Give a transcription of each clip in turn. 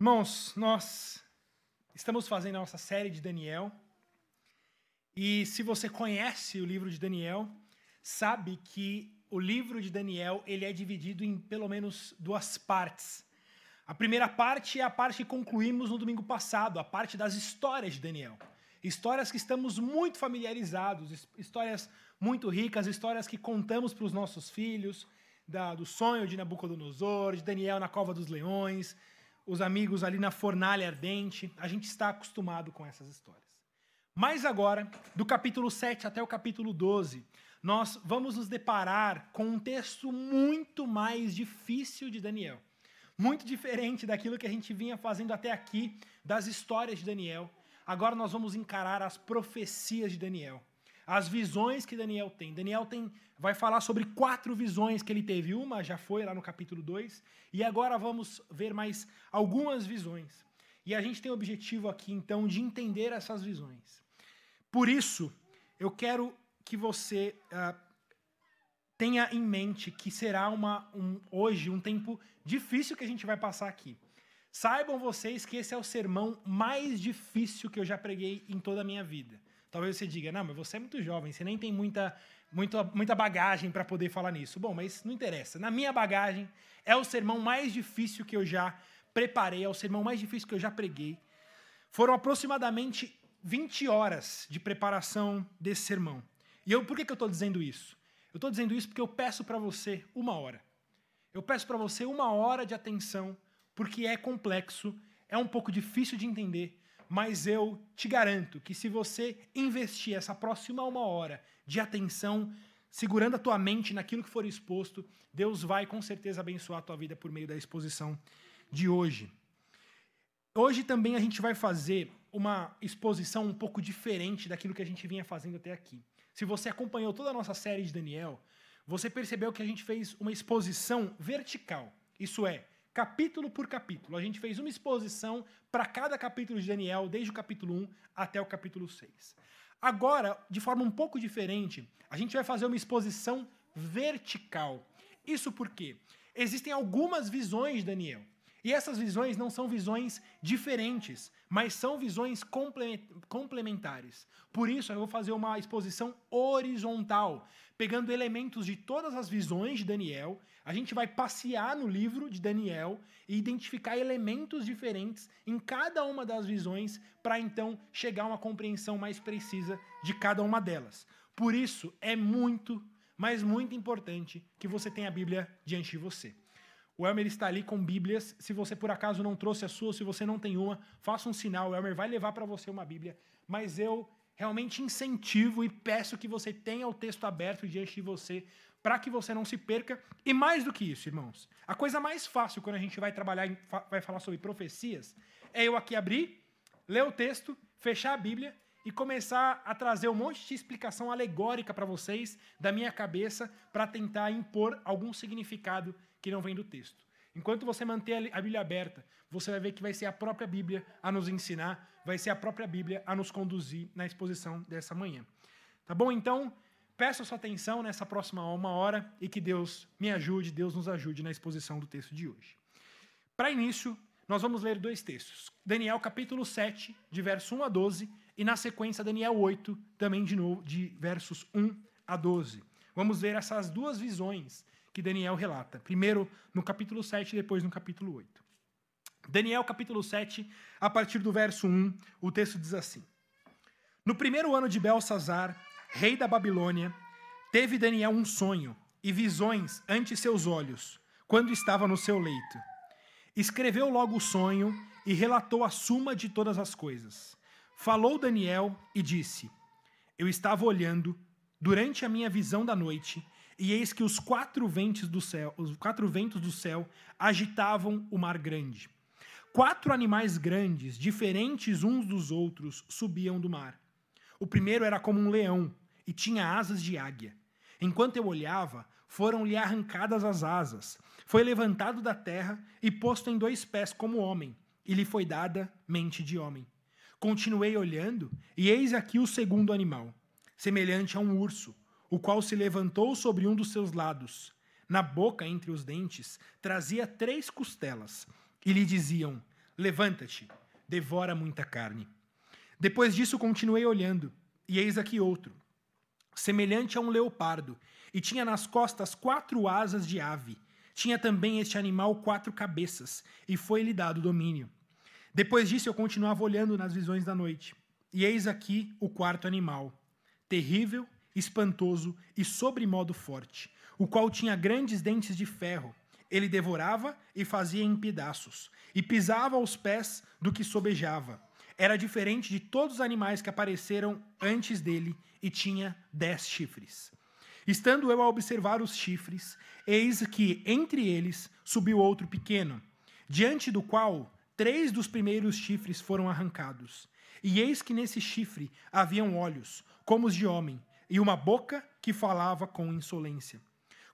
Irmãos, nós estamos fazendo a nossa série de Daniel. E se você conhece o livro de Daniel, sabe que o livro de Daniel ele é dividido em pelo menos duas partes. A primeira parte é a parte que concluímos no domingo passado, a parte das histórias de Daniel. Histórias que estamos muito familiarizados, histórias muito ricas, histórias que contamos para os nossos filhos, da, do sonho de Nabucodonosor, de Daniel na cova dos leões, os amigos ali na fornalha ardente. A gente está acostumado com essas histórias. Mas agora, do capítulo 7 até o capítulo 12, nós vamos nos deparar com um texto muito mais difícil de Daniel. Muito diferente daquilo que a gente vinha fazendo até aqui, das histórias de Daniel. Agora nós vamos encarar as profecias de Daniel as visões que Daniel tem. Daniel tem, vai falar sobre quatro visões que ele teve. Uma já foi lá no capítulo 2, e agora vamos ver mais algumas visões. E a gente tem o objetivo aqui, então, de entender essas visões. Por isso, eu quero que você uh, tenha em mente que será uma, um, hoje um tempo difícil que a gente vai passar aqui. Saibam vocês que esse é o sermão mais difícil que eu já preguei em toda a minha vida. Talvez você diga, não, mas você é muito jovem, você nem tem muita, muita, muita bagagem para poder falar nisso. Bom, mas não interessa. Na minha bagagem, é o sermão mais difícil que eu já preparei, é o sermão mais difícil que eu já preguei. Foram aproximadamente 20 horas de preparação desse sermão. E eu, por que, que eu estou dizendo isso? Eu estou dizendo isso porque eu peço para você uma hora. Eu peço para você uma hora de atenção, porque é complexo, é um pouco difícil de entender, mas eu te garanto que se você investir essa próxima uma hora de atenção, segurando a tua mente naquilo que for exposto, Deus vai com certeza abençoar a tua vida por meio da exposição de hoje. Hoje também a gente vai fazer uma exposição um pouco diferente daquilo que a gente vinha fazendo até aqui. Se você acompanhou toda a nossa série de Daniel, você percebeu que a gente fez uma exposição vertical. Isso é, capítulo por capítulo. A gente fez uma exposição para cada capítulo de Daniel, desde o capítulo 1 até o capítulo 6. Agora, de forma um pouco diferente, a gente vai fazer uma exposição vertical. Isso porque existem algumas visões de Daniel. E essas visões não são visões diferentes, mas são visões complementares. Por isso, eu vou fazer uma exposição horizontal, pegando elementos de todas as visões de Daniel a gente vai passear no livro de Daniel e identificar elementos diferentes em cada uma das visões para então chegar a uma compreensão mais precisa de cada uma delas. Por isso é muito, mas muito importante que você tenha a Bíblia diante de você. O Elmer está ali com Bíblias. Se você por acaso não trouxe a sua, se você não tem uma, faça um sinal. O Elmer vai levar para você uma Bíblia. Mas eu realmente incentivo e peço que você tenha o texto aberto diante de você para que você não se perca. E mais do que isso, irmãos, a coisa mais fácil quando a gente vai trabalhar, vai falar sobre profecias, é eu aqui abrir, ler o texto, fechar a Bíblia e começar a trazer um monte de explicação alegórica para vocês da minha cabeça para tentar impor algum significado que não vem do texto. Enquanto você manter a Bíblia aberta, você vai ver que vai ser a própria Bíblia a nos ensinar, vai ser a própria Bíblia a nos conduzir na exposição dessa manhã. Tá bom? Então, Peço a sua atenção nessa próxima uma hora e que Deus me ajude, Deus nos ajude na exposição do texto de hoje. Para início, nós vamos ler dois textos. Daniel capítulo 7, de verso 1 a 12, e na sequência Daniel 8, também de novo, de versos 1 a 12. Vamos ver essas duas visões que Daniel relata. Primeiro no capítulo 7 e depois no capítulo 8. Daniel capítulo 7, a partir do verso 1, o texto diz assim: No primeiro ano de Belsazar, rei da Babilônia, teve Daniel um sonho e visões ante seus olhos, quando estava no seu leito. Escreveu logo o sonho e relatou a suma de todas as coisas. Falou Daniel e disse: Eu estava olhando durante a minha visão da noite, e eis que os quatro ventos do céu, os quatro ventos do céu agitavam o mar grande. Quatro animais grandes, diferentes uns dos outros, subiam do mar. O primeiro era como um leão e tinha asas de águia. Enquanto eu olhava, foram-lhe arrancadas as asas. Foi levantado da terra e posto em dois pés como homem, e lhe foi dada mente de homem. Continuei olhando, e eis aqui o segundo animal, semelhante a um urso, o qual se levantou sobre um dos seus lados. Na boca, entre os dentes, trazia três costelas, e lhe diziam: Levanta-te, devora muita carne. Depois disso, continuei olhando, e eis aqui outro, semelhante a um leopardo, e tinha nas costas quatro asas de ave. Tinha também este animal quatro cabeças, e foi-lhe dado domínio. Depois disso, eu continuava olhando nas visões da noite, e eis aqui o quarto animal, terrível, espantoso e sobremodo forte, o qual tinha grandes dentes de ferro. Ele devorava e fazia em pedaços, e pisava aos pés do que sobejava. Era diferente de todos os animais que apareceram antes dele, e tinha dez chifres. Estando eu a observar os chifres, eis que entre eles subiu outro pequeno, diante do qual três dos primeiros chifres foram arrancados. E eis que nesse chifre haviam olhos, como os de homem, e uma boca que falava com insolência.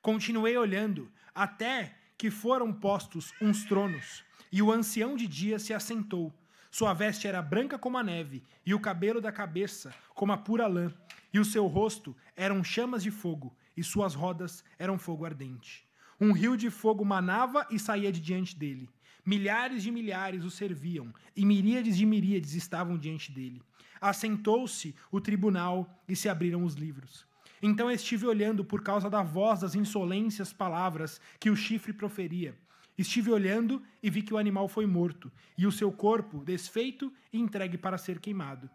Continuei olhando, até que foram postos uns tronos, e o ancião de dia se assentou. Sua veste era branca como a neve, e o cabelo da cabeça como a pura lã, e o seu rosto eram chamas de fogo, e suas rodas eram fogo ardente. Um rio de fogo manava e saía de diante dele. Milhares de milhares o serviam, e miríades de miríades estavam diante dele. Assentou-se o tribunal e se abriram os livros. Então estive olhando por causa da voz das insolências palavras que o chifre proferia. Estive olhando e vi que o animal foi morto, e o seu corpo desfeito e entregue para ser queimado.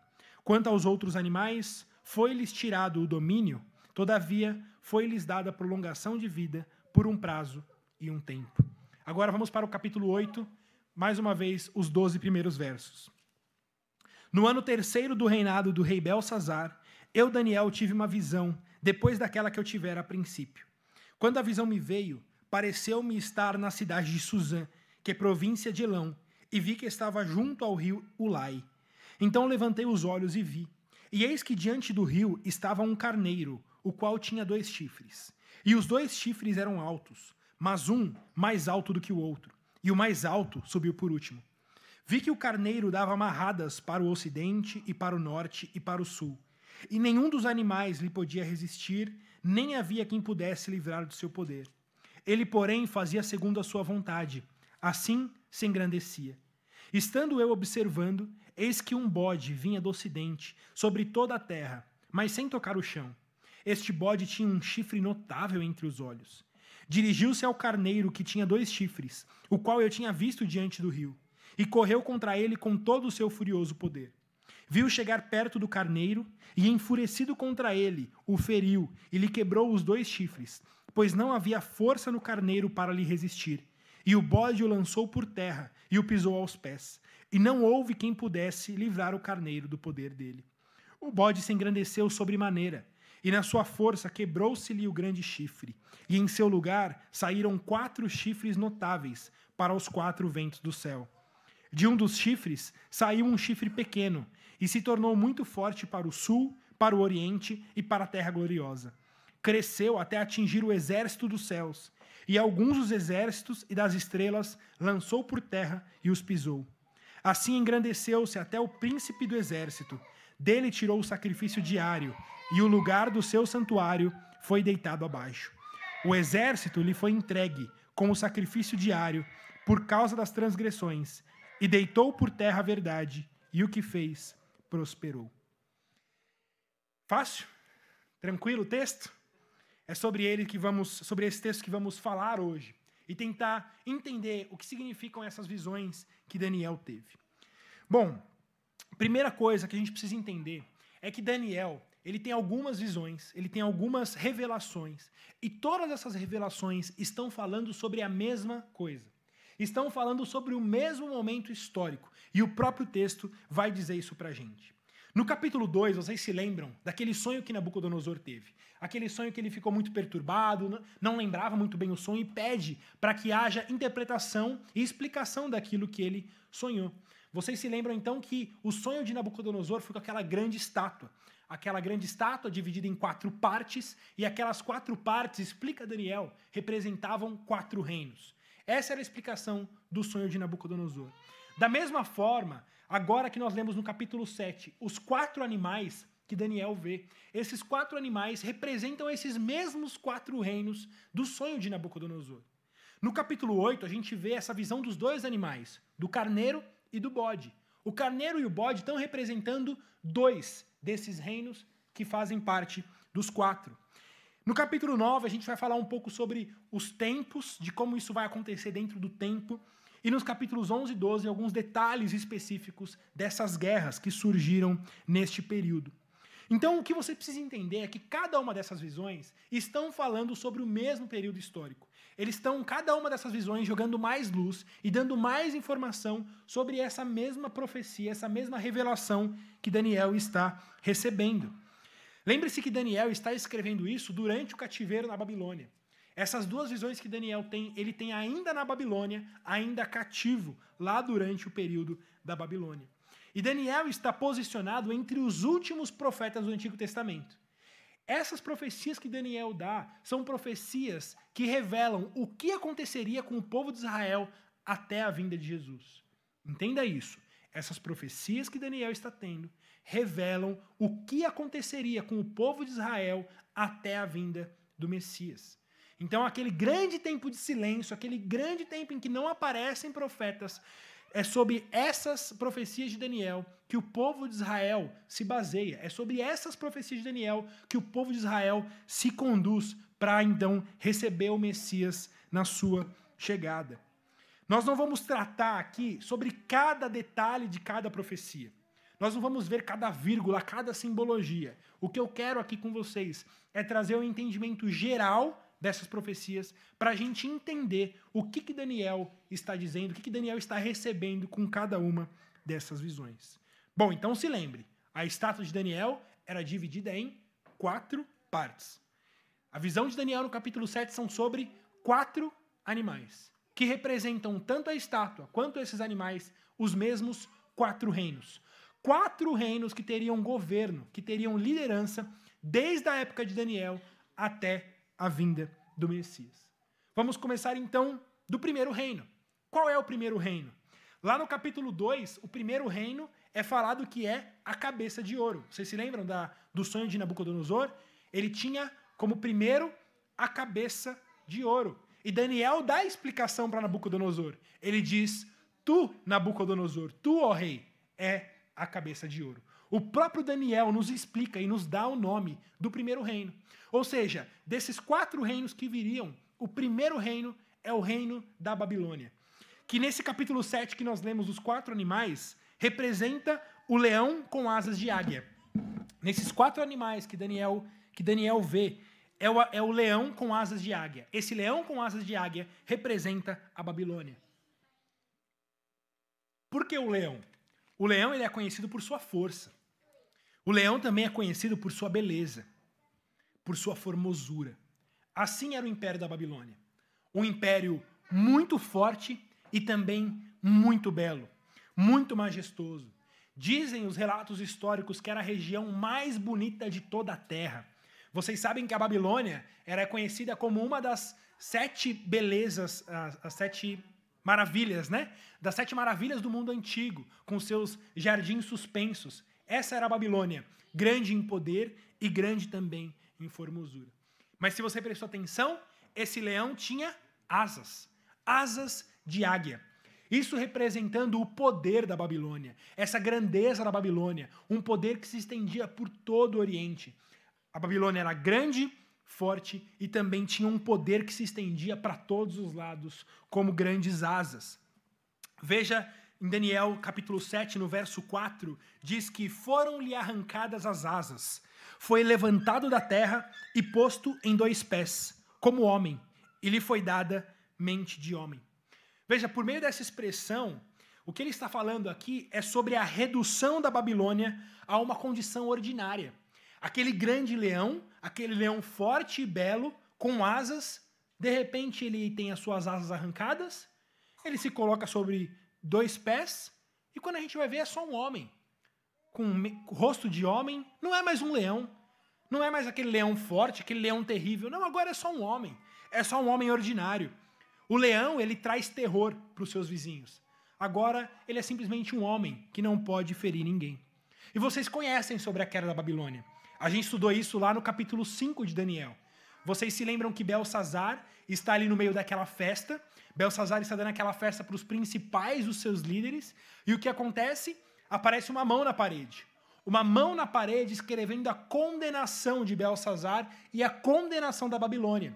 Quanto aos outros animais, foi-lhes tirado o domínio, todavia foi-lhes dada prolongação de vida por um prazo e um tempo. Agora vamos para o capítulo 8, mais uma vez, os 12 primeiros versos. No ano terceiro do reinado do rei Belsazar, eu, Daniel, tive uma visão, depois daquela que eu tivera a princípio. Quando a visão me veio, pareceu-me estar na cidade de Suzã, que é província de Elão, e vi que estava junto ao rio Ulai. Então levantei os olhos e vi, e eis que diante do rio estava um carneiro, o qual tinha dois chifres. E os dois chifres eram altos, mas um mais alto do que o outro, e o mais alto subiu por último. Vi que o carneiro dava amarradas para o ocidente e para o norte e para o sul, e nenhum dos animais lhe podia resistir, nem havia quem pudesse livrar do seu poder. Ele, porém, fazia segundo a sua vontade, assim se engrandecia. Estando eu observando, eis que um bode vinha do ocidente, sobre toda a terra, mas sem tocar o chão. Este bode tinha um chifre notável entre os olhos. Dirigiu-se ao carneiro que tinha dois chifres, o qual eu tinha visto diante do rio e correu contra ele com todo o seu furioso poder. Viu chegar perto do carneiro e, enfurecido contra ele, o feriu e lhe quebrou os dois chifres, pois não havia força no carneiro para lhe resistir. E o bode o lançou por terra e o pisou aos pés, e não houve quem pudesse livrar o carneiro do poder dele. O bode se engrandeceu sobremaneira, e na sua força quebrou-se-lhe o grande chifre, e em seu lugar saíram quatro chifres notáveis para os quatro ventos do céu. De um dos chifres saiu um chifre pequeno e se tornou muito forte para o sul, para o oriente e para a terra gloriosa. Cresceu até atingir o exército dos céus, e alguns dos exércitos e das estrelas lançou por terra e os pisou. Assim engrandeceu-se até o príncipe do exército. Dele tirou o sacrifício diário, e o lugar do seu santuário foi deitado abaixo. O exército lhe foi entregue com o sacrifício diário por causa das transgressões e deitou por terra a verdade, e o que fez prosperou. Fácil? Tranquilo o texto? É sobre ele que vamos, sobre esse texto que vamos falar hoje e tentar entender o que significam essas visões que Daniel teve. Bom, primeira coisa que a gente precisa entender é que Daniel, ele tem algumas visões, ele tem algumas revelações, e todas essas revelações estão falando sobre a mesma coisa estão falando sobre o mesmo momento histórico. E o próprio texto vai dizer isso para a gente. No capítulo 2, vocês se lembram daquele sonho que Nabucodonosor teve? Aquele sonho que ele ficou muito perturbado, não lembrava muito bem o sonho e pede para que haja interpretação e explicação daquilo que ele sonhou. Vocês se lembram então que o sonho de Nabucodonosor foi com aquela grande estátua. Aquela grande estátua dividida em quatro partes, e aquelas quatro partes, explica Daniel, representavam quatro reinos. Essa era a explicação do sonho de Nabucodonosor. Da mesma forma, agora que nós lemos no capítulo 7, os quatro animais que Daniel vê, esses quatro animais representam esses mesmos quatro reinos do sonho de Nabucodonosor. No capítulo 8, a gente vê essa visão dos dois animais, do carneiro e do bode. O carneiro e o bode estão representando dois desses reinos que fazem parte dos quatro. No capítulo 9, a gente vai falar um pouco sobre os tempos, de como isso vai acontecer dentro do tempo. E nos capítulos 11 e 12, alguns detalhes específicos dessas guerras que surgiram neste período. Então, o que você precisa entender é que cada uma dessas visões estão falando sobre o mesmo período histórico. Eles estão, cada uma dessas visões, jogando mais luz e dando mais informação sobre essa mesma profecia, essa mesma revelação que Daniel está recebendo. Lembre-se que Daniel está escrevendo isso durante o cativeiro na Babilônia. Essas duas visões que Daniel tem, ele tem ainda na Babilônia, ainda cativo, lá durante o período da Babilônia. E Daniel está posicionado entre os últimos profetas do Antigo Testamento. Essas profecias que Daniel dá são profecias que revelam o que aconteceria com o povo de Israel até a vinda de Jesus. Entenda isso. Essas profecias que Daniel está tendo revelam o que aconteceria com o povo de Israel até a vinda do Messias. Então, aquele grande tempo de silêncio, aquele grande tempo em que não aparecem profetas, é sobre essas profecias de Daniel que o povo de Israel se baseia. É sobre essas profecias de Daniel que o povo de Israel se conduz para então receber o Messias na sua chegada. Nós não vamos tratar aqui sobre cada detalhe de cada profecia. Nós não vamos ver cada vírgula, cada simbologia. O que eu quero aqui com vocês é trazer um entendimento geral dessas profecias para a gente entender o que, que Daniel está dizendo, o que, que Daniel está recebendo com cada uma dessas visões. Bom, então se lembre, a estátua de Daniel era dividida em quatro partes. A visão de Daniel no capítulo 7 são sobre quatro animais, que representam tanto a estátua quanto esses animais os mesmos quatro reinos. Quatro reinos que teriam governo, que teriam liderança desde a época de Daniel até a vinda do Messias. Vamos começar então do primeiro reino. Qual é o primeiro reino? Lá no capítulo 2, o primeiro reino é falado que é a cabeça de ouro. Vocês se lembram da, do sonho de Nabucodonosor? Ele tinha como primeiro a cabeça de ouro. E Daniel dá a explicação para Nabucodonosor. Ele diz: Tu, Nabucodonosor, tu, ó rei, é a cabeça de ouro. O próprio Daniel nos explica e nos dá o nome do primeiro reino. Ou seja, desses quatro reinos que viriam, o primeiro reino é o reino da Babilônia. Que nesse capítulo 7 que nós lemos os quatro animais, representa o leão com asas de águia. Nesses quatro animais que Daniel, que Daniel vê, é o, é o leão com asas de águia. Esse leão com asas de águia representa a Babilônia. Por que o leão? O leão ele é conhecido por sua força. O leão também é conhecido por sua beleza, por sua formosura. Assim era o império da Babilônia. Um império muito forte e também muito belo, muito majestoso. Dizem os relatos históricos que era a região mais bonita de toda a terra. Vocês sabem que a Babilônia era conhecida como uma das sete belezas, as, as sete maravilhas, né? Das sete maravilhas do mundo antigo, com seus jardins suspensos. Essa era a Babilônia, grande em poder e grande também em formosura. Mas se você prestou atenção, esse leão tinha asas, asas de águia. Isso representando o poder da Babilônia, essa grandeza da Babilônia, um poder que se estendia por todo o Oriente. A Babilônia era grande, forte e também tinha um poder que se estendia para todos os lados, como grandes asas. Veja em Daniel capítulo 7, no verso 4, diz que foram-lhe arrancadas as asas, foi levantado da terra e posto em dois pés, como homem, e lhe foi dada mente de homem. Veja, por meio dessa expressão, o que ele está falando aqui é sobre a redução da Babilônia a uma condição ordinária. Aquele grande leão, aquele leão forte e belo, com asas, de repente ele tem as suas asas arrancadas, ele se coloca sobre dois pés, e quando a gente vai ver é só um homem. Com rosto de homem, não é mais um leão. Não é mais aquele leão forte, aquele leão terrível. Não, agora é só um homem. É só um homem ordinário. O leão, ele traz terror para os seus vizinhos. Agora, ele é simplesmente um homem que não pode ferir ninguém. E vocês conhecem sobre a queda da Babilônia. A gente estudou isso lá no capítulo 5 de Daniel. Vocês se lembram que Belsazar está ali no meio daquela festa. Belsazar está dando aquela festa para os principais dos seus líderes. E o que acontece? Aparece uma mão na parede. Uma mão na parede escrevendo a condenação de Belsazar e a condenação da Babilônia.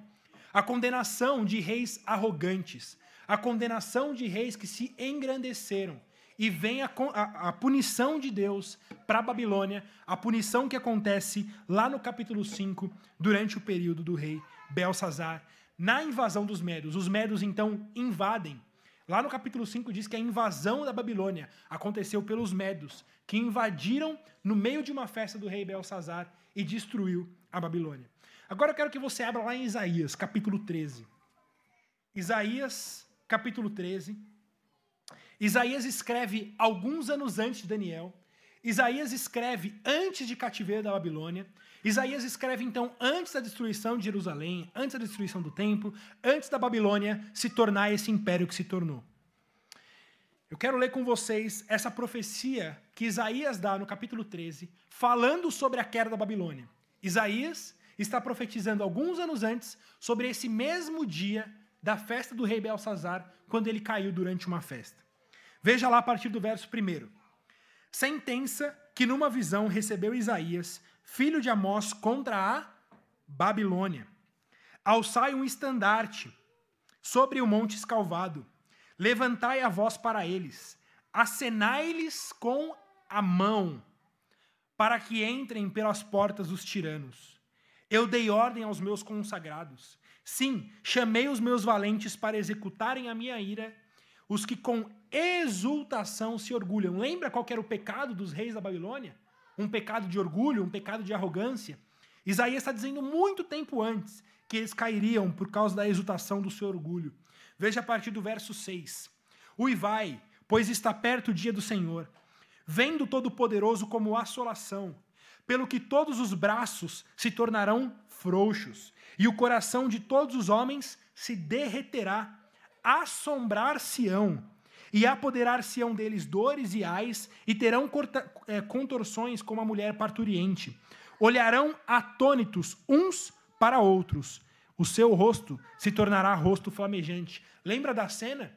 A condenação de reis arrogantes. A condenação de reis que se engrandeceram e vem a, a, a punição de Deus para a Babilônia, a punição que acontece lá no capítulo 5, durante o período do rei Belsazar, na invasão dos Medos. Os Medos então invadem. Lá no capítulo 5 diz que a invasão da Babilônia aconteceu pelos Medos, que invadiram no meio de uma festa do rei Belsazar e destruiu a Babilônia. Agora eu quero que você abra lá em Isaías, capítulo 13. Isaías, capítulo 13. Isaías escreve alguns anos antes de Daniel. Isaías escreve antes de cativeiro da Babilônia. Isaías escreve então antes da destruição de Jerusalém, antes da destruição do templo, antes da Babilônia se tornar esse império que se tornou. Eu quero ler com vocês essa profecia que Isaías dá no capítulo 13, falando sobre a queda da Babilônia. Isaías está profetizando alguns anos antes sobre esse mesmo dia da festa do rei Belsazar, quando ele caiu durante uma festa. Veja lá a partir do verso 1. Sentença que numa visão recebeu Isaías, filho de Amós, contra a Babilônia. Alçai um estandarte sobre o monte escalvado, levantai a voz para eles, acenai-lhes com a mão, para que entrem pelas portas os tiranos. Eu dei ordem aos meus consagrados. Sim, chamei os meus valentes para executarem a minha ira os que com exultação se orgulham. Lembra qual era o pecado dos reis da Babilônia? Um pecado de orgulho, um pecado de arrogância. Isaías está dizendo muito tempo antes que eles cairiam por causa da exultação do seu orgulho. Veja a partir do verso 6. Uivai, pois está perto o dia do Senhor. Vendo Todo-Poderoso como assolação, pelo que todos os braços se tornarão frouxos, e o coração de todos os homens se derreterá assombrar-se-ão e apoderar-se-ão deles dores e ais, e terão é, contorções como a mulher parturiente. Olharão atônitos uns para outros. O seu rosto se tornará rosto flamejante. Lembra da cena?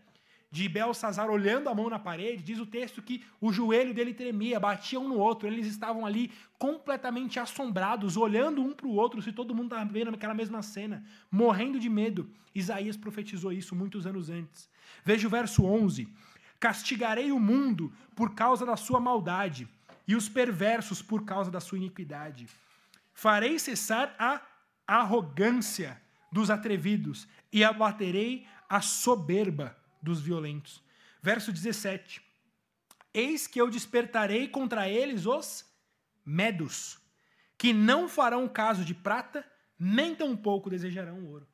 De Belsazar olhando a mão na parede, diz o texto que o joelho dele tremia, batia um no outro, eles estavam ali completamente assombrados, olhando um para o outro, se todo mundo estava vendo aquela mesma cena, morrendo de medo. Isaías profetizou isso muitos anos antes. Veja o verso 11: Castigarei o mundo por causa da sua maldade, e os perversos por causa da sua iniquidade. Farei cessar a arrogância dos atrevidos, e abaterei a soberba dos violentos. Verso 17: Eis que eu despertarei contra eles os medos, que não farão caso de prata, nem tampouco desejarão ouro.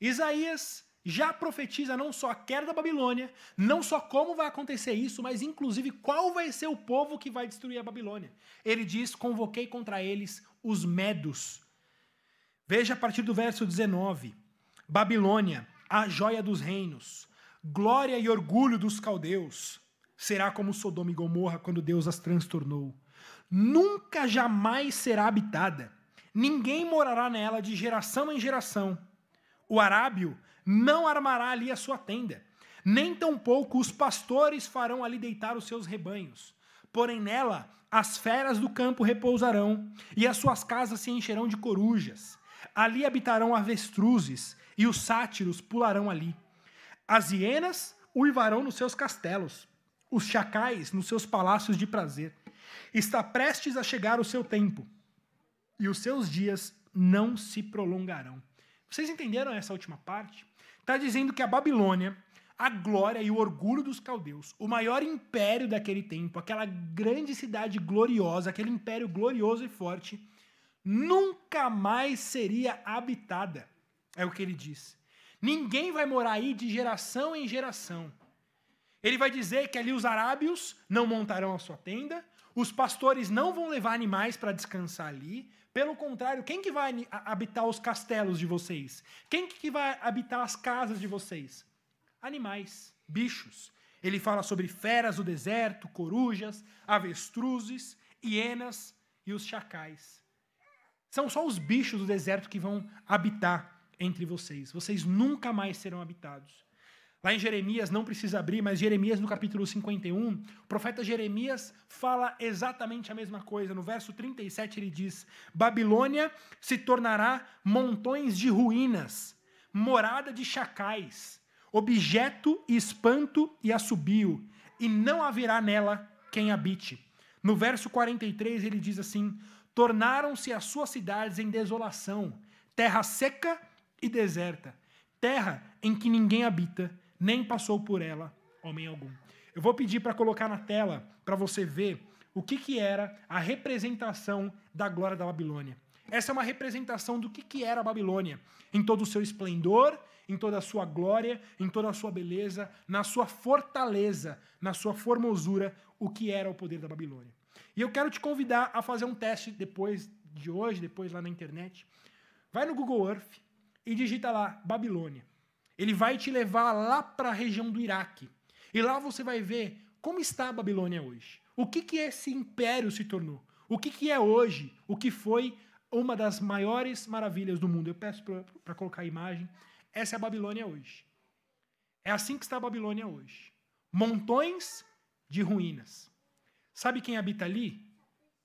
Isaías já profetiza não só a queda da Babilônia, não só como vai acontecer isso, mas inclusive qual vai ser o povo que vai destruir a Babilônia. Ele diz: Convoquei contra eles os medos. Veja a partir do verso 19: Babilônia, a joia dos reinos, Glória e orgulho dos caldeus será como Sodoma e Gomorra quando Deus as transtornou. Nunca jamais será habitada. Ninguém morará nela de geração em geração. O arábio não armará ali a sua tenda, nem tampouco os pastores farão ali deitar os seus rebanhos. Porém nela as feras do campo repousarão, e as suas casas se encherão de corujas. Ali habitarão avestruzes, e os sátiros pularão ali. As hienas uivarão nos seus castelos, os chacais nos seus palácios de prazer. Está prestes a chegar o seu tempo, e os seus dias não se prolongarão. Vocês entenderam essa última parte? Está dizendo que a Babilônia, a glória e o orgulho dos caldeus, o maior império daquele tempo, aquela grande cidade gloriosa, aquele império glorioso e forte, nunca mais seria habitada. É o que ele diz. Ninguém vai morar aí de geração em geração. Ele vai dizer que ali os arábios não montarão a sua tenda, os pastores não vão levar animais para descansar ali. Pelo contrário, quem que vai habitar os castelos de vocês? Quem que vai habitar as casas de vocês? Animais, bichos. Ele fala sobre feras do deserto, corujas, avestruzes, hienas e os chacais. São só os bichos do deserto que vão habitar entre vocês. Vocês nunca mais serão habitados. Lá em Jeremias, não precisa abrir, mas Jeremias no capítulo 51, o profeta Jeremias fala exatamente a mesma coisa. No verso 37 ele diz: Babilônia se tornará montões de ruínas, morada de chacais, objeto e espanto e assobio, e não haverá nela quem habite. No verso 43 ele diz assim: Tornaram-se as suas cidades em desolação, terra seca e deserta, terra em que ninguém habita nem passou por ela homem algum. Eu vou pedir para colocar na tela para você ver o que, que era a representação da glória da Babilônia. Essa é uma representação do que, que era a Babilônia, em todo o seu esplendor, em toda a sua glória, em toda a sua beleza, na sua fortaleza, na sua formosura, o que era o poder da Babilônia. E eu quero te convidar a fazer um teste depois de hoje, depois lá na internet. Vai no Google Earth e digita lá Babilônia. Ele vai te levar lá para a região do Iraque. E lá você vai ver como está a Babilônia hoje. O que, que esse império se tornou? O que, que é hoje? O que foi uma das maiores maravilhas do mundo? Eu peço para colocar a imagem. Essa é a Babilônia hoje. É assim que está a Babilônia hoje. Montões de ruínas. Sabe quem habita ali?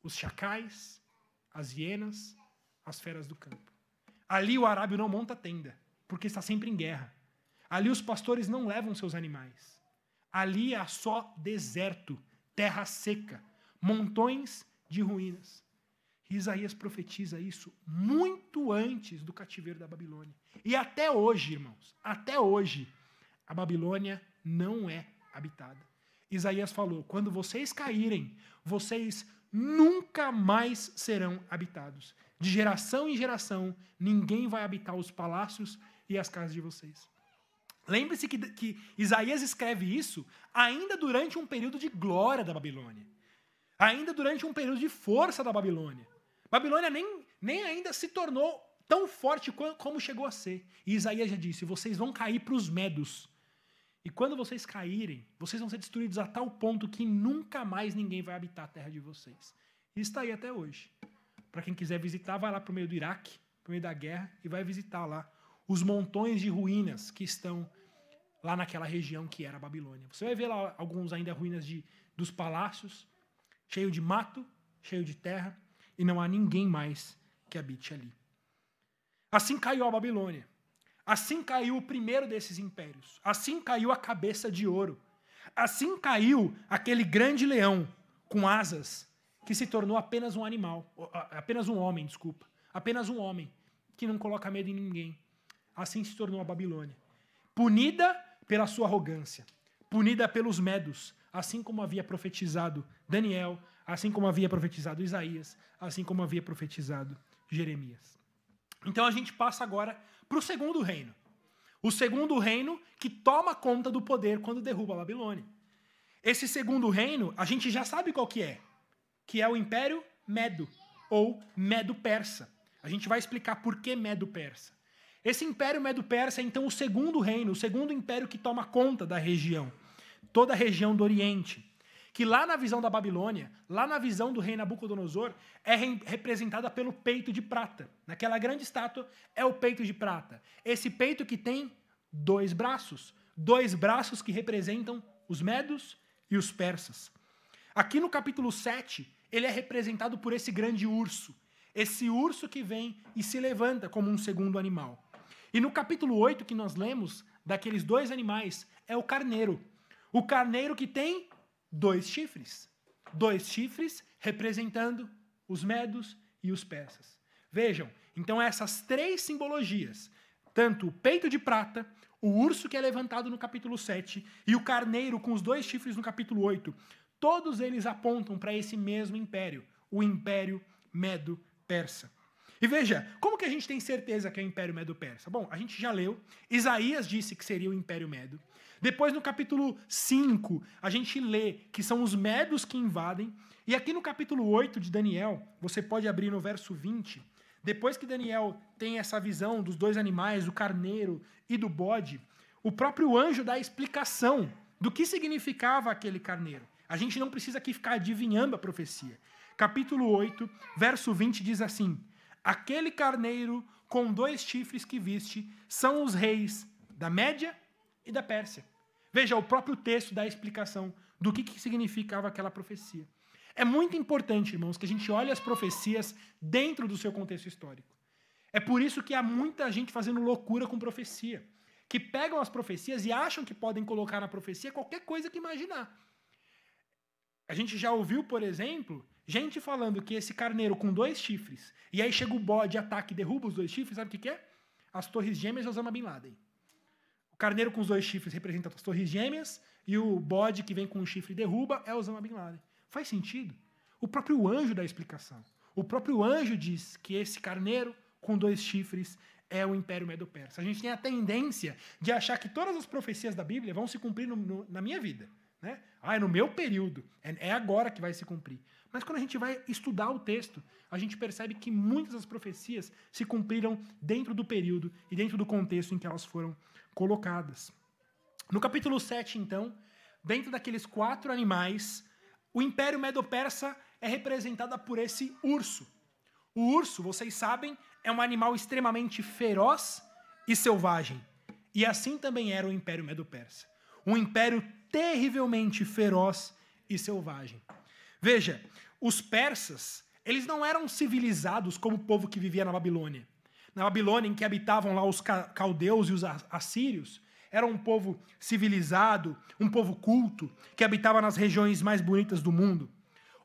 Os chacais, as hienas, as feras do campo. Ali o arábio não monta tenda, porque está sempre em guerra. Ali os pastores não levam seus animais. Ali há só deserto, terra seca, montões de ruínas. Isaías profetiza isso muito antes do cativeiro da Babilônia. E até hoje, irmãos, até hoje, a Babilônia não é habitada. Isaías falou: quando vocês caírem, vocês nunca mais serão habitados. De geração em geração, ninguém vai habitar os palácios e as casas de vocês. Lembre-se que, que Isaías escreve isso ainda durante um período de glória da Babilônia. Ainda durante um período de força da Babilônia. Babilônia nem, nem ainda se tornou tão forte como chegou a ser. E Isaías já disse: vocês vão cair para os medos. E quando vocês caírem, vocês vão ser destruídos a tal ponto que nunca mais ninguém vai habitar a terra de vocês. E está aí até hoje. Para quem quiser visitar, vai lá para o meio do Iraque, para o meio da guerra, e vai visitar lá os montões de ruínas que estão lá naquela região que era a Babilônia. Você vai ver lá alguns ainda ruínas de, dos palácios, cheio de mato, cheio de terra, e não há ninguém mais que habite ali. Assim caiu a Babilônia. Assim caiu o primeiro desses impérios. Assim caiu a cabeça de ouro. Assim caiu aquele grande leão com asas que se tornou apenas um animal, apenas um homem, desculpa, apenas um homem que não coloca medo em ninguém, Assim se tornou a Babilônia. Punida pela sua arrogância, punida pelos medos, assim como havia profetizado Daniel, assim como havia profetizado Isaías, assim como havia profetizado Jeremias. Então a gente passa agora para o segundo reino. O segundo reino que toma conta do poder quando derruba a Babilônia. Esse segundo reino, a gente já sabe qual que é, que é o Império Medo, ou Medo-Persa. A gente vai explicar por que Medo-Persa. Esse império Medo-Persa é então o segundo reino, o segundo império que toma conta da região, toda a região do Oriente. Que lá na visão da Babilônia, lá na visão do rei Nabucodonosor, é re representada pelo peito de prata. Naquela grande estátua é o peito de prata. Esse peito que tem dois braços, dois braços que representam os medos e os persas. Aqui no capítulo 7, ele é representado por esse grande urso, esse urso que vem e se levanta como um segundo animal. E no capítulo 8 que nós lemos, daqueles dois animais, é o carneiro. O carneiro que tem dois chifres. Dois chifres representando os medos e os persas. Vejam, então essas três simbologias, tanto o peito de prata, o urso que é levantado no capítulo 7 e o carneiro com os dois chifres no capítulo 8, todos eles apontam para esse mesmo império, o Império Medo-Persa. E veja, como que a gente tem certeza que é o Império Medo-Persa? Bom, a gente já leu, Isaías disse que seria o Império Medo. Depois, no capítulo 5, a gente lê que são os medos que invadem. E aqui no capítulo 8 de Daniel, você pode abrir no verso 20. Depois que Daniel tem essa visão dos dois animais, do carneiro e do bode, o próprio anjo dá a explicação do que significava aquele carneiro. A gente não precisa aqui ficar adivinhando a profecia. Capítulo 8, verso 20 diz assim: aquele carneiro com dois chifres que viste são os reis da Média e da Pérsia. Veja, o próprio texto dá a explicação do que, que significava aquela profecia. É muito importante, irmãos, que a gente olhe as profecias dentro do seu contexto histórico. É por isso que há muita gente fazendo loucura com profecia, que pegam as profecias e acham que podem colocar na profecia qualquer coisa que imaginar. A gente já ouviu, por exemplo, gente falando que esse carneiro com dois chifres, e aí chega o bode, ataca e derruba os dois chifres, sabe o que, que é? As torres gêmeas de Osama Bin Laden. O carneiro com os dois chifres representa as torres gêmeas, e o bode que vem com um chifre e derruba é Osama Bin Laden. Faz sentido? O próprio anjo dá explicação. O próprio anjo diz que esse carneiro com dois chifres é o Império Medo-Persa. A gente tem a tendência de achar que todas as profecias da Bíblia vão se cumprir no, no, na minha vida. Né? Ah, é no meu período. É, é agora que vai se cumprir. Mas quando a gente vai estudar o texto, a gente percebe que muitas das profecias se cumpriram dentro do período e dentro do contexto em que elas foram colocadas. No capítulo 7, então, dentro daqueles quatro animais, o Império Medo-Persa é representada por esse urso. O urso, vocês sabem, é um animal extremamente feroz e selvagem. E assim também era o Império Medo-Persa. Um império terrivelmente feroz e selvagem. Veja, os persas, eles não eram civilizados como o povo que vivia na Babilônia. Na Babilônia, em que habitavam lá os caldeus e os assírios, era um povo civilizado, um povo culto, que habitava nas regiões mais bonitas do mundo.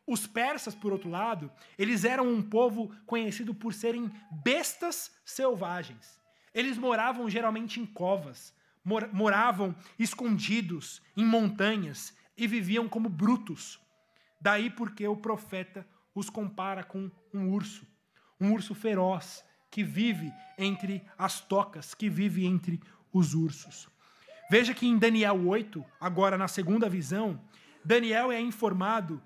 Os persas, por outro lado, eles eram um povo conhecido por serem bestas selvagens. Eles moravam geralmente em covas, moravam escondidos em montanhas e viviam como brutos. Daí porque o profeta os compara com um urso, um urso feroz que vive entre as tocas, que vive entre os ursos. Veja que em Daniel 8, agora na segunda visão, Daniel é informado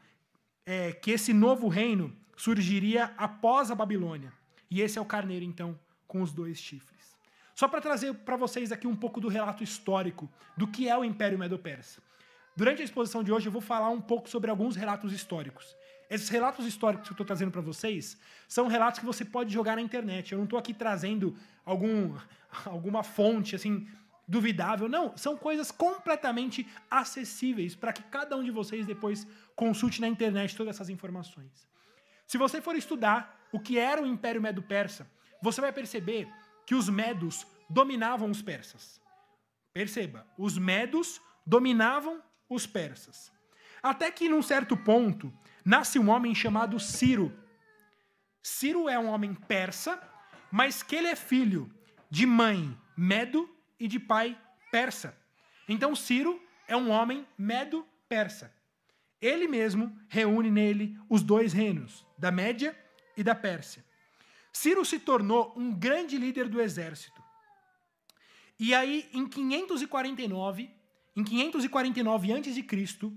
é, que esse novo reino surgiria após a Babilônia. E esse é o carneiro, então, com os dois chifres. Só para trazer para vocês aqui um pouco do relato histórico do que é o Império Medo-Persa. Durante a exposição de hoje, eu vou falar um pouco sobre alguns relatos históricos. Esses relatos históricos que eu estou trazendo para vocês são relatos que você pode jogar na internet. Eu não estou aqui trazendo algum, alguma fonte assim duvidável. Não, são coisas completamente acessíveis para que cada um de vocês depois consulte na internet todas essas informações. Se você for estudar o que era o Império Medo-Persa, você vai perceber que os medos dominavam os persas. Perceba, os medos dominavam os persas. Até que, num certo ponto, nasce um homem chamado Ciro. Ciro é um homem persa, mas que ele é filho de mãe medo e de pai persa. Então Ciro é um homem medo-persa. Ele mesmo reúne nele os dois reinos, da Média e da Pérsia. Ciro se tornou um grande líder do exército. E aí, em 549, em 549 a.C.,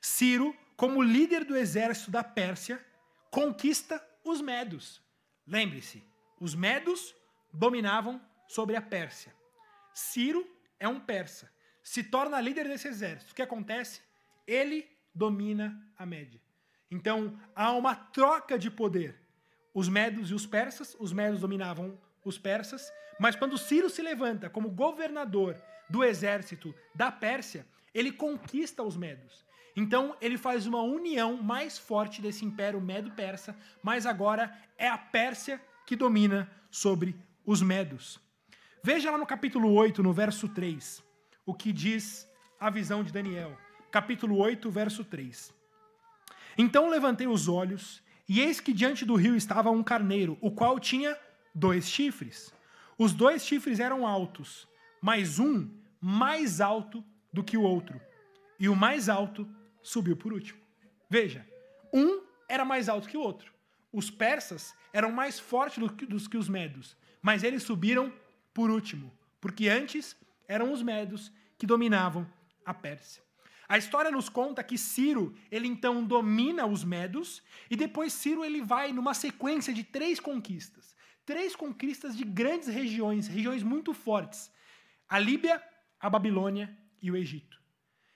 Ciro, como líder do exército da Pérsia, conquista os medos. Lembre-se, os medos dominavam sobre a Pérsia. Ciro é um persa, se torna líder desse exército. O que acontece? Ele domina a Média. Então, há uma troca de poder. Os medos e os persas, os medos dominavam os persas, mas quando Ciro se levanta como governador do exército da Pérsia, ele conquista os medos. Então, ele faz uma união mais forte desse império medo-persa, mas agora é a Pérsia que domina sobre os medos. Veja lá no capítulo 8, no verso 3, o que diz a visão de Daniel. Capítulo 8, verso 3. Então levantei os olhos, e eis que diante do rio estava um carneiro, o qual tinha dois chifres. Os dois chifres eram altos, mas um mais alto do que o outro. E o mais alto subiu por último. Veja, um era mais alto que o outro. Os persas eram mais fortes do que, dos que os medos, mas eles subiram por último, porque antes eram os medos que dominavam a Pérsia. A história nos conta que Ciro, ele então domina os medos e depois Ciro ele vai numa sequência de três conquistas. Três conquistas de grandes regiões, regiões muito fortes. A Líbia, a Babilônia e o Egito.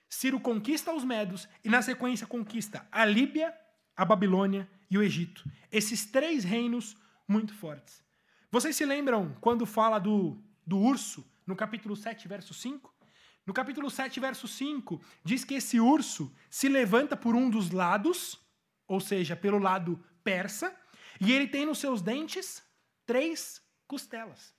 Ciro conquista os medos e na sequência conquista a Líbia, a Babilônia e o Egito. Esses três reinos muito fortes. Vocês se lembram quando fala do, do urso, no capítulo 7, verso 5? No capítulo 7, verso 5, diz que esse urso se levanta por um dos lados, ou seja, pelo lado persa, e ele tem nos seus dentes três costelas.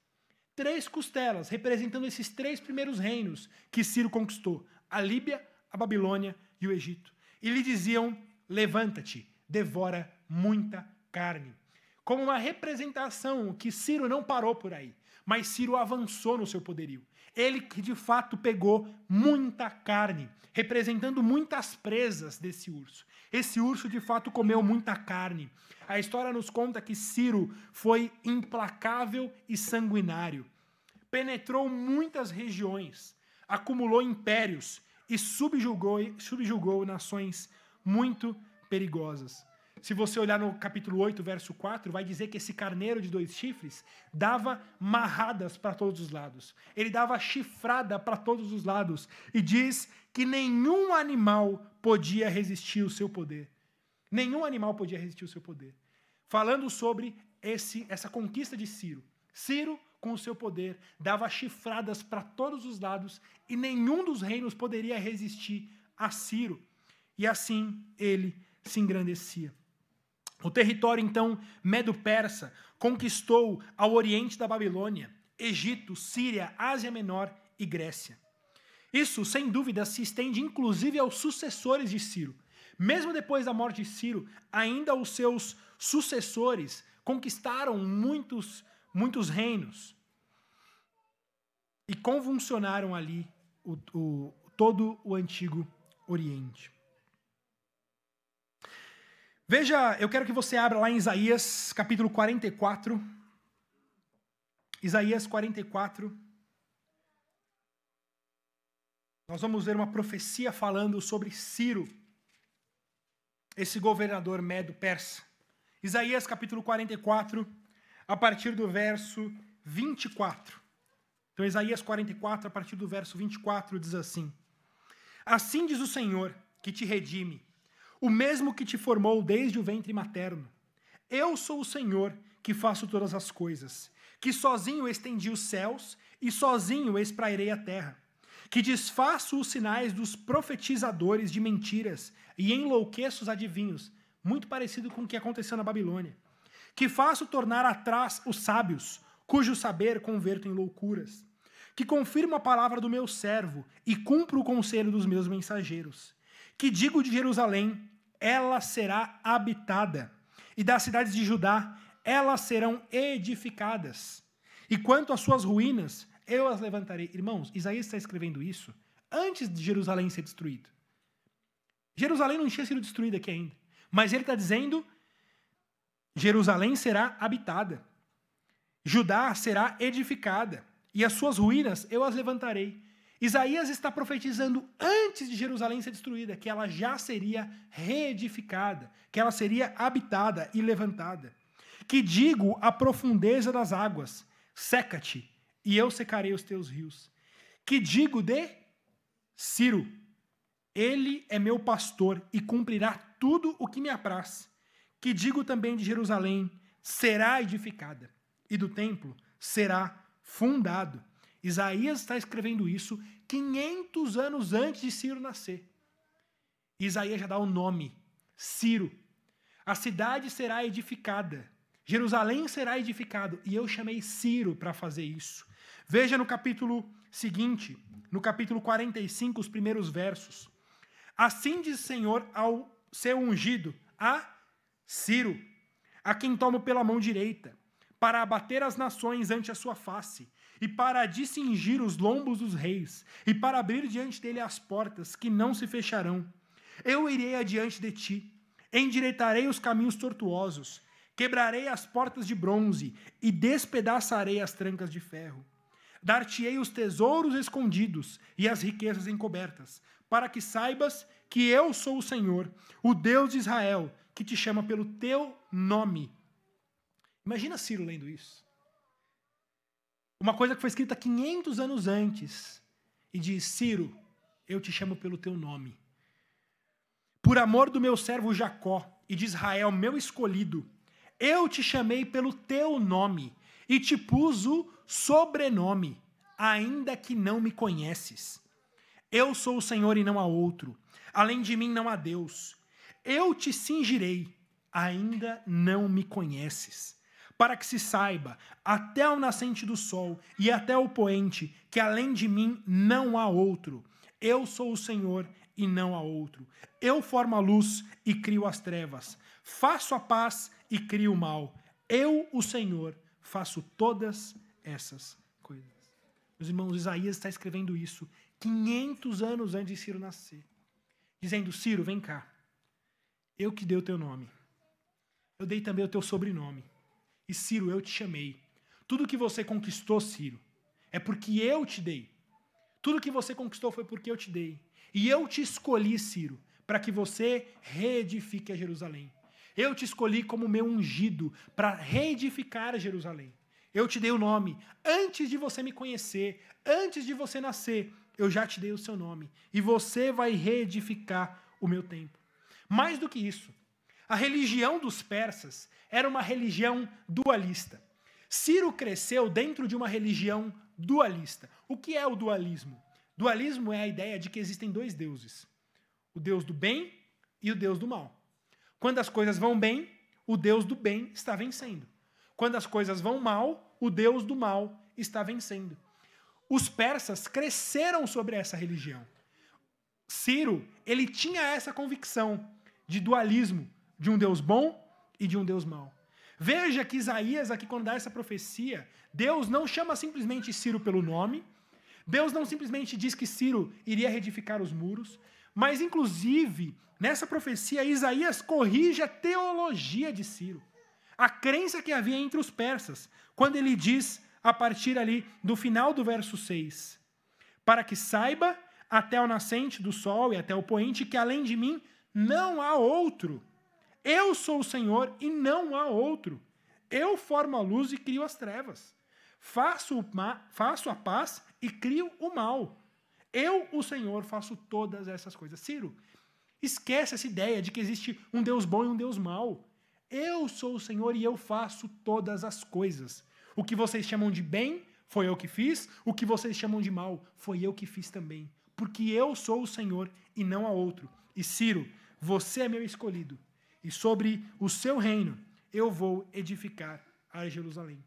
Três costelas, representando esses três primeiros reinos que Ciro conquistou: a Líbia, a Babilônia e o Egito. E lhe diziam: levanta-te, devora muita carne. Como uma representação que Ciro não parou por aí, mas Ciro avançou no seu poderio. Ele que de fato pegou muita carne, representando muitas presas desse urso. Esse urso de fato comeu muita carne. A história nos conta que Ciro foi implacável e sanguinário. Penetrou muitas regiões, acumulou impérios e subjugou, subjugou nações muito perigosas. Se você olhar no capítulo 8, verso 4, vai dizer que esse carneiro de dois chifres dava marradas para todos os lados. Ele dava chifrada para todos os lados. E diz que nenhum animal podia resistir o seu poder. Nenhum animal podia resistir o seu poder. Falando sobre esse, essa conquista de Ciro. Ciro, com o seu poder, dava chifradas para todos os lados e nenhum dos reinos poderia resistir a Ciro. E assim ele se engrandecia. O território, então, medo-persa conquistou ao oriente da Babilônia, Egito, Síria, Ásia Menor e Grécia. Isso, sem dúvida, se estende inclusive aos sucessores de Ciro. Mesmo depois da morte de Ciro, ainda os seus sucessores conquistaram muitos, muitos reinos e convulsionaram ali o, o, todo o antigo Oriente. Veja, eu quero que você abra lá em Isaías, capítulo 44. Isaías 44. Nós vamos ver uma profecia falando sobre Ciro, esse governador medo-persa. Isaías capítulo 44, a partir do verso 24. Então, Isaías 44, a partir do verso 24, diz assim: Assim diz o Senhor, que te redime o mesmo que te formou desde o ventre materno. Eu sou o Senhor que faço todas as coisas, que sozinho estendi os céus e sozinho esprairei a terra, que desfaço os sinais dos profetizadores de mentiras e enlouqueço os adivinhos, muito parecido com o que aconteceu na Babilônia, que faço tornar atrás os sábios, cujo saber converto em loucuras, que confirmo a palavra do meu servo e cumpro o conselho dos meus mensageiros, que digo de Jerusalém, ela será habitada, e das cidades de Judá, elas serão edificadas. E quanto às suas ruínas, eu as levantarei. Irmãos, Isaías está escrevendo isso antes de Jerusalém ser destruída. Jerusalém não tinha sido destruída aqui ainda. Mas ele está dizendo: Jerusalém será habitada, Judá será edificada, e as suas ruínas eu as levantarei. Isaías está profetizando antes de Jerusalém ser destruída, que ela já seria reedificada, que ela seria habitada e levantada. Que digo a profundeza das águas: seca-te, e eu secarei os teus rios. Que digo de Ciro: ele é meu pastor e cumprirá tudo o que me apraz. Que digo também de Jerusalém: será edificada, e do templo será fundado Isaías está escrevendo isso 500 anos antes de Ciro nascer. Isaías já dá o nome, Ciro. A cidade será edificada, Jerusalém será edificado, e eu chamei Ciro para fazer isso. Veja no capítulo seguinte, no capítulo 45, os primeiros versos. Assim diz o Senhor ao seu ungido, a Ciro, a quem tomo pela mão direita, para abater as nações ante a sua face e para discingir os lombos dos reis, e para abrir diante dele as portas que não se fecharão. Eu irei adiante de ti, endireitarei os caminhos tortuosos, quebrarei as portas de bronze e despedaçarei as trancas de ferro. Dar-te-ei os tesouros escondidos e as riquezas encobertas, para que saibas que eu sou o Senhor, o Deus de Israel, que te chama pelo teu nome. Imagina Ciro lendo isso uma coisa que foi escrita 500 anos antes, e diz: Ciro, eu te chamo pelo teu nome. Por amor do meu servo Jacó e de Israel, meu escolhido, Eu te chamei pelo teu nome e te pus o sobrenome, ainda que não me conheces. Eu sou o Senhor e não há outro. Além de mim não há Deus. Eu te cingirei, ainda não me conheces. Para que se saiba, até o nascente do sol e até o poente, que além de mim não há outro. Eu sou o Senhor e não há outro. Eu formo a luz e crio as trevas. Faço a paz e crio o mal. Eu, o Senhor, faço todas essas coisas. Meus irmãos, Isaías está escrevendo isso 500 anos antes de Ciro nascer. Dizendo: Ciro, vem cá. Eu que dei o teu nome. Eu dei também o teu sobrenome. E Ciro, eu te chamei. Tudo que você conquistou, Ciro, é porque eu te dei. Tudo que você conquistou foi porque eu te dei. E eu te escolhi, Ciro, para que você reedifique a Jerusalém. Eu te escolhi como meu ungido para reedificar a Jerusalém. Eu te dei o nome. Antes de você me conhecer, antes de você nascer, eu já te dei o seu nome. E você vai reedificar o meu templo. Mais do que isso, a religião dos persas era uma religião dualista. Ciro cresceu dentro de uma religião dualista. O que é o dualismo? Dualismo é a ideia de que existem dois deuses: o Deus do bem e o Deus do mal. Quando as coisas vão bem, o Deus do bem está vencendo. Quando as coisas vão mal, o Deus do mal está vencendo. Os persas cresceram sobre essa religião. Ciro, ele tinha essa convicção de dualismo, de um Deus bom e de um Deus mau. Veja que Isaías, aqui, quando dá essa profecia, Deus não chama simplesmente Ciro pelo nome, Deus não simplesmente diz que Ciro iria reedificar os muros, mas, inclusive, nessa profecia, Isaías corrige a teologia de Ciro, a crença que havia entre os persas, quando ele diz, a partir ali do final do verso 6, para que saiba até o nascente do sol e até o poente que além de mim não há outro. Eu sou o Senhor e não há outro. Eu formo a luz e crio as trevas. Faço, faço a paz e crio o mal. Eu, o Senhor, faço todas essas coisas. Ciro, esquece essa ideia de que existe um Deus bom e um Deus mau. Eu sou o Senhor e eu faço todas as coisas. O que vocês chamam de bem, foi eu que fiz. O que vocês chamam de mal, foi eu que fiz também. Porque eu sou o Senhor e não há outro. E Ciro, você é meu escolhido. E sobre o seu reino eu vou edificar a Jerusalém.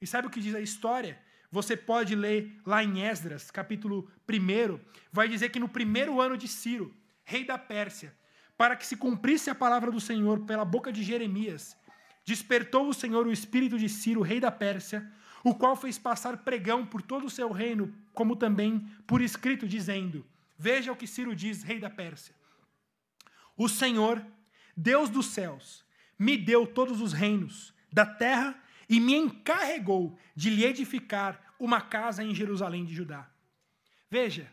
E sabe o que diz a história? Você pode ler lá em Esdras, capítulo 1, vai dizer que no primeiro ano de Ciro, rei da Pérsia, para que se cumprisse a palavra do Senhor pela boca de Jeremias, despertou o Senhor o espírito de Ciro, rei da Pérsia, o qual fez passar pregão por todo o seu reino, como também por escrito, dizendo: Veja o que Ciro diz, rei da Pérsia. O Senhor, Deus dos céus, me deu todos os reinos da terra e me encarregou de lhe edificar uma casa em Jerusalém de Judá. Veja,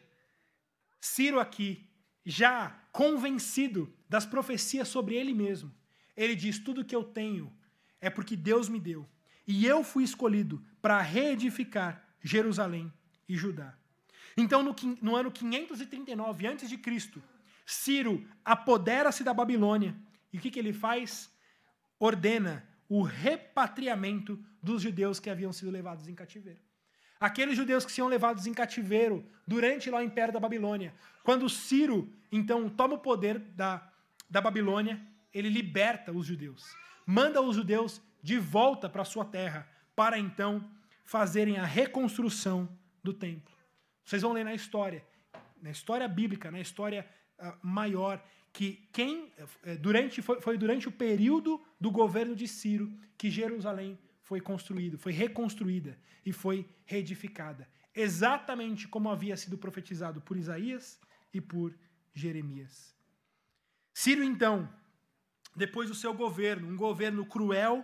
Ciro aqui, já convencido das profecias sobre ele mesmo, ele diz: Tudo que eu tenho é porque Deus me deu. E eu fui escolhido para reedificar Jerusalém e Judá. Então, no, no ano 539 a.C., Ciro apodera-se da Babilônia. E o que, que ele faz? Ordena o repatriamento dos judeus que haviam sido levados em cativeiro. Aqueles judeus que tinham levados em cativeiro durante lá o Império da Babilônia. Quando Ciro, então, toma o poder da, da Babilônia, ele liberta os judeus. Manda os judeus de volta para sua terra, para então fazerem a reconstrução do templo. Vocês vão ler na história, na história bíblica, na história uh, maior, que quem eh, durante foi, foi durante o período do governo de Ciro que Jerusalém foi construído, foi reconstruída e foi reedificada, exatamente como havia sido profetizado por Isaías e por Jeremias. Ciro então, depois do seu governo, um governo cruel,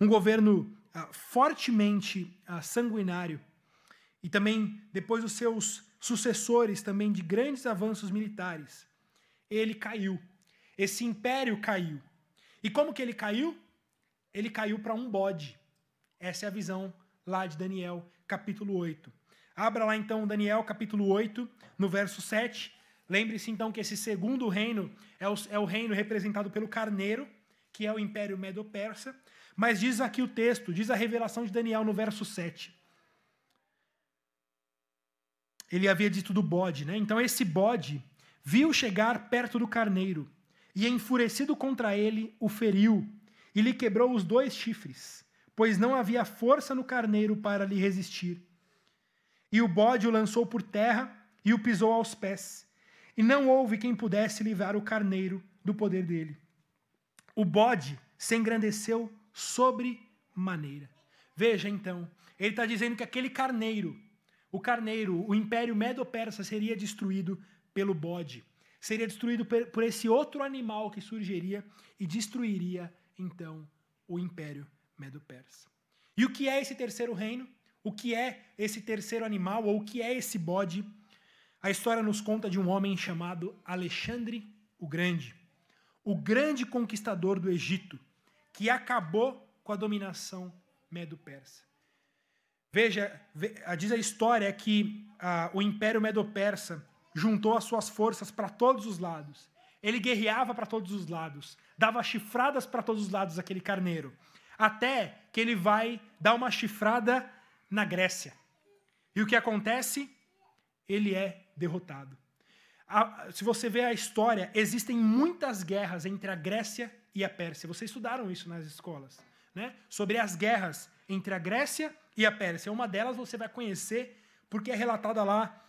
um governo ah, fortemente ah, sanguinário, e também depois dos seus sucessores também de grandes avanços militares, ele caiu. Esse império caiu. E como que ele caiu? Ele caiu para um bode. Essa é a visão lá de Daniel, capítulo 8. Abra lá então Daniel, capítulo 8, no verso 7. Lembre-se então que esse segundo reino é o, é o reino representado pelo carneiro, que é o Império Medo-Persa, mas diz aqui o texto, diz a revelação de Daniel no verso 7. Ele havia dito do bode, né? Então esse bode viu chegar perto do carneiro e, enfurecido contra ele, o feriu e lhe quebrou os dois chifres, pois não havia força no carneiro para lhe resistir. E o bode o lançou por terra e o pisou aos pés, e não houve quem pudesse livrar o carneiro do poder dele. O bode se engrandeceu sobre maneira. Veja então, ele está dizendo que aquele carneiro, o carneiro, o império medo-persa seria destruído pelo bode. Seria destruído por esse outro animal que surgiria e destruiria então o império medo-persa. E o que é esse terceiro reino? O que é esse terceiro animal ou o que é esse bode? A história nos conta de um homem chamado Alexandre o Grande, o grande conquistador do Egito, que acabou com a dominação medo-persa. Veja, diz a história que ah, o Império Medo-Persa juntou as suas forças para todos os lados. Ele guerreava para todos os lados, dava chifradas para todos os lados aquele carneiro, até que ele vai dar uma chifrada na Grécia. E o que acontece? Ele é derrotado. se você vê a história, existem muitas guerras entre a Grécia e a Pérsia. Vocês estudaram isso nas escolas, né? Sobre as guerras entre a Grécia e a Pérsia. Uma delas você vai conhecer porque é relatada lá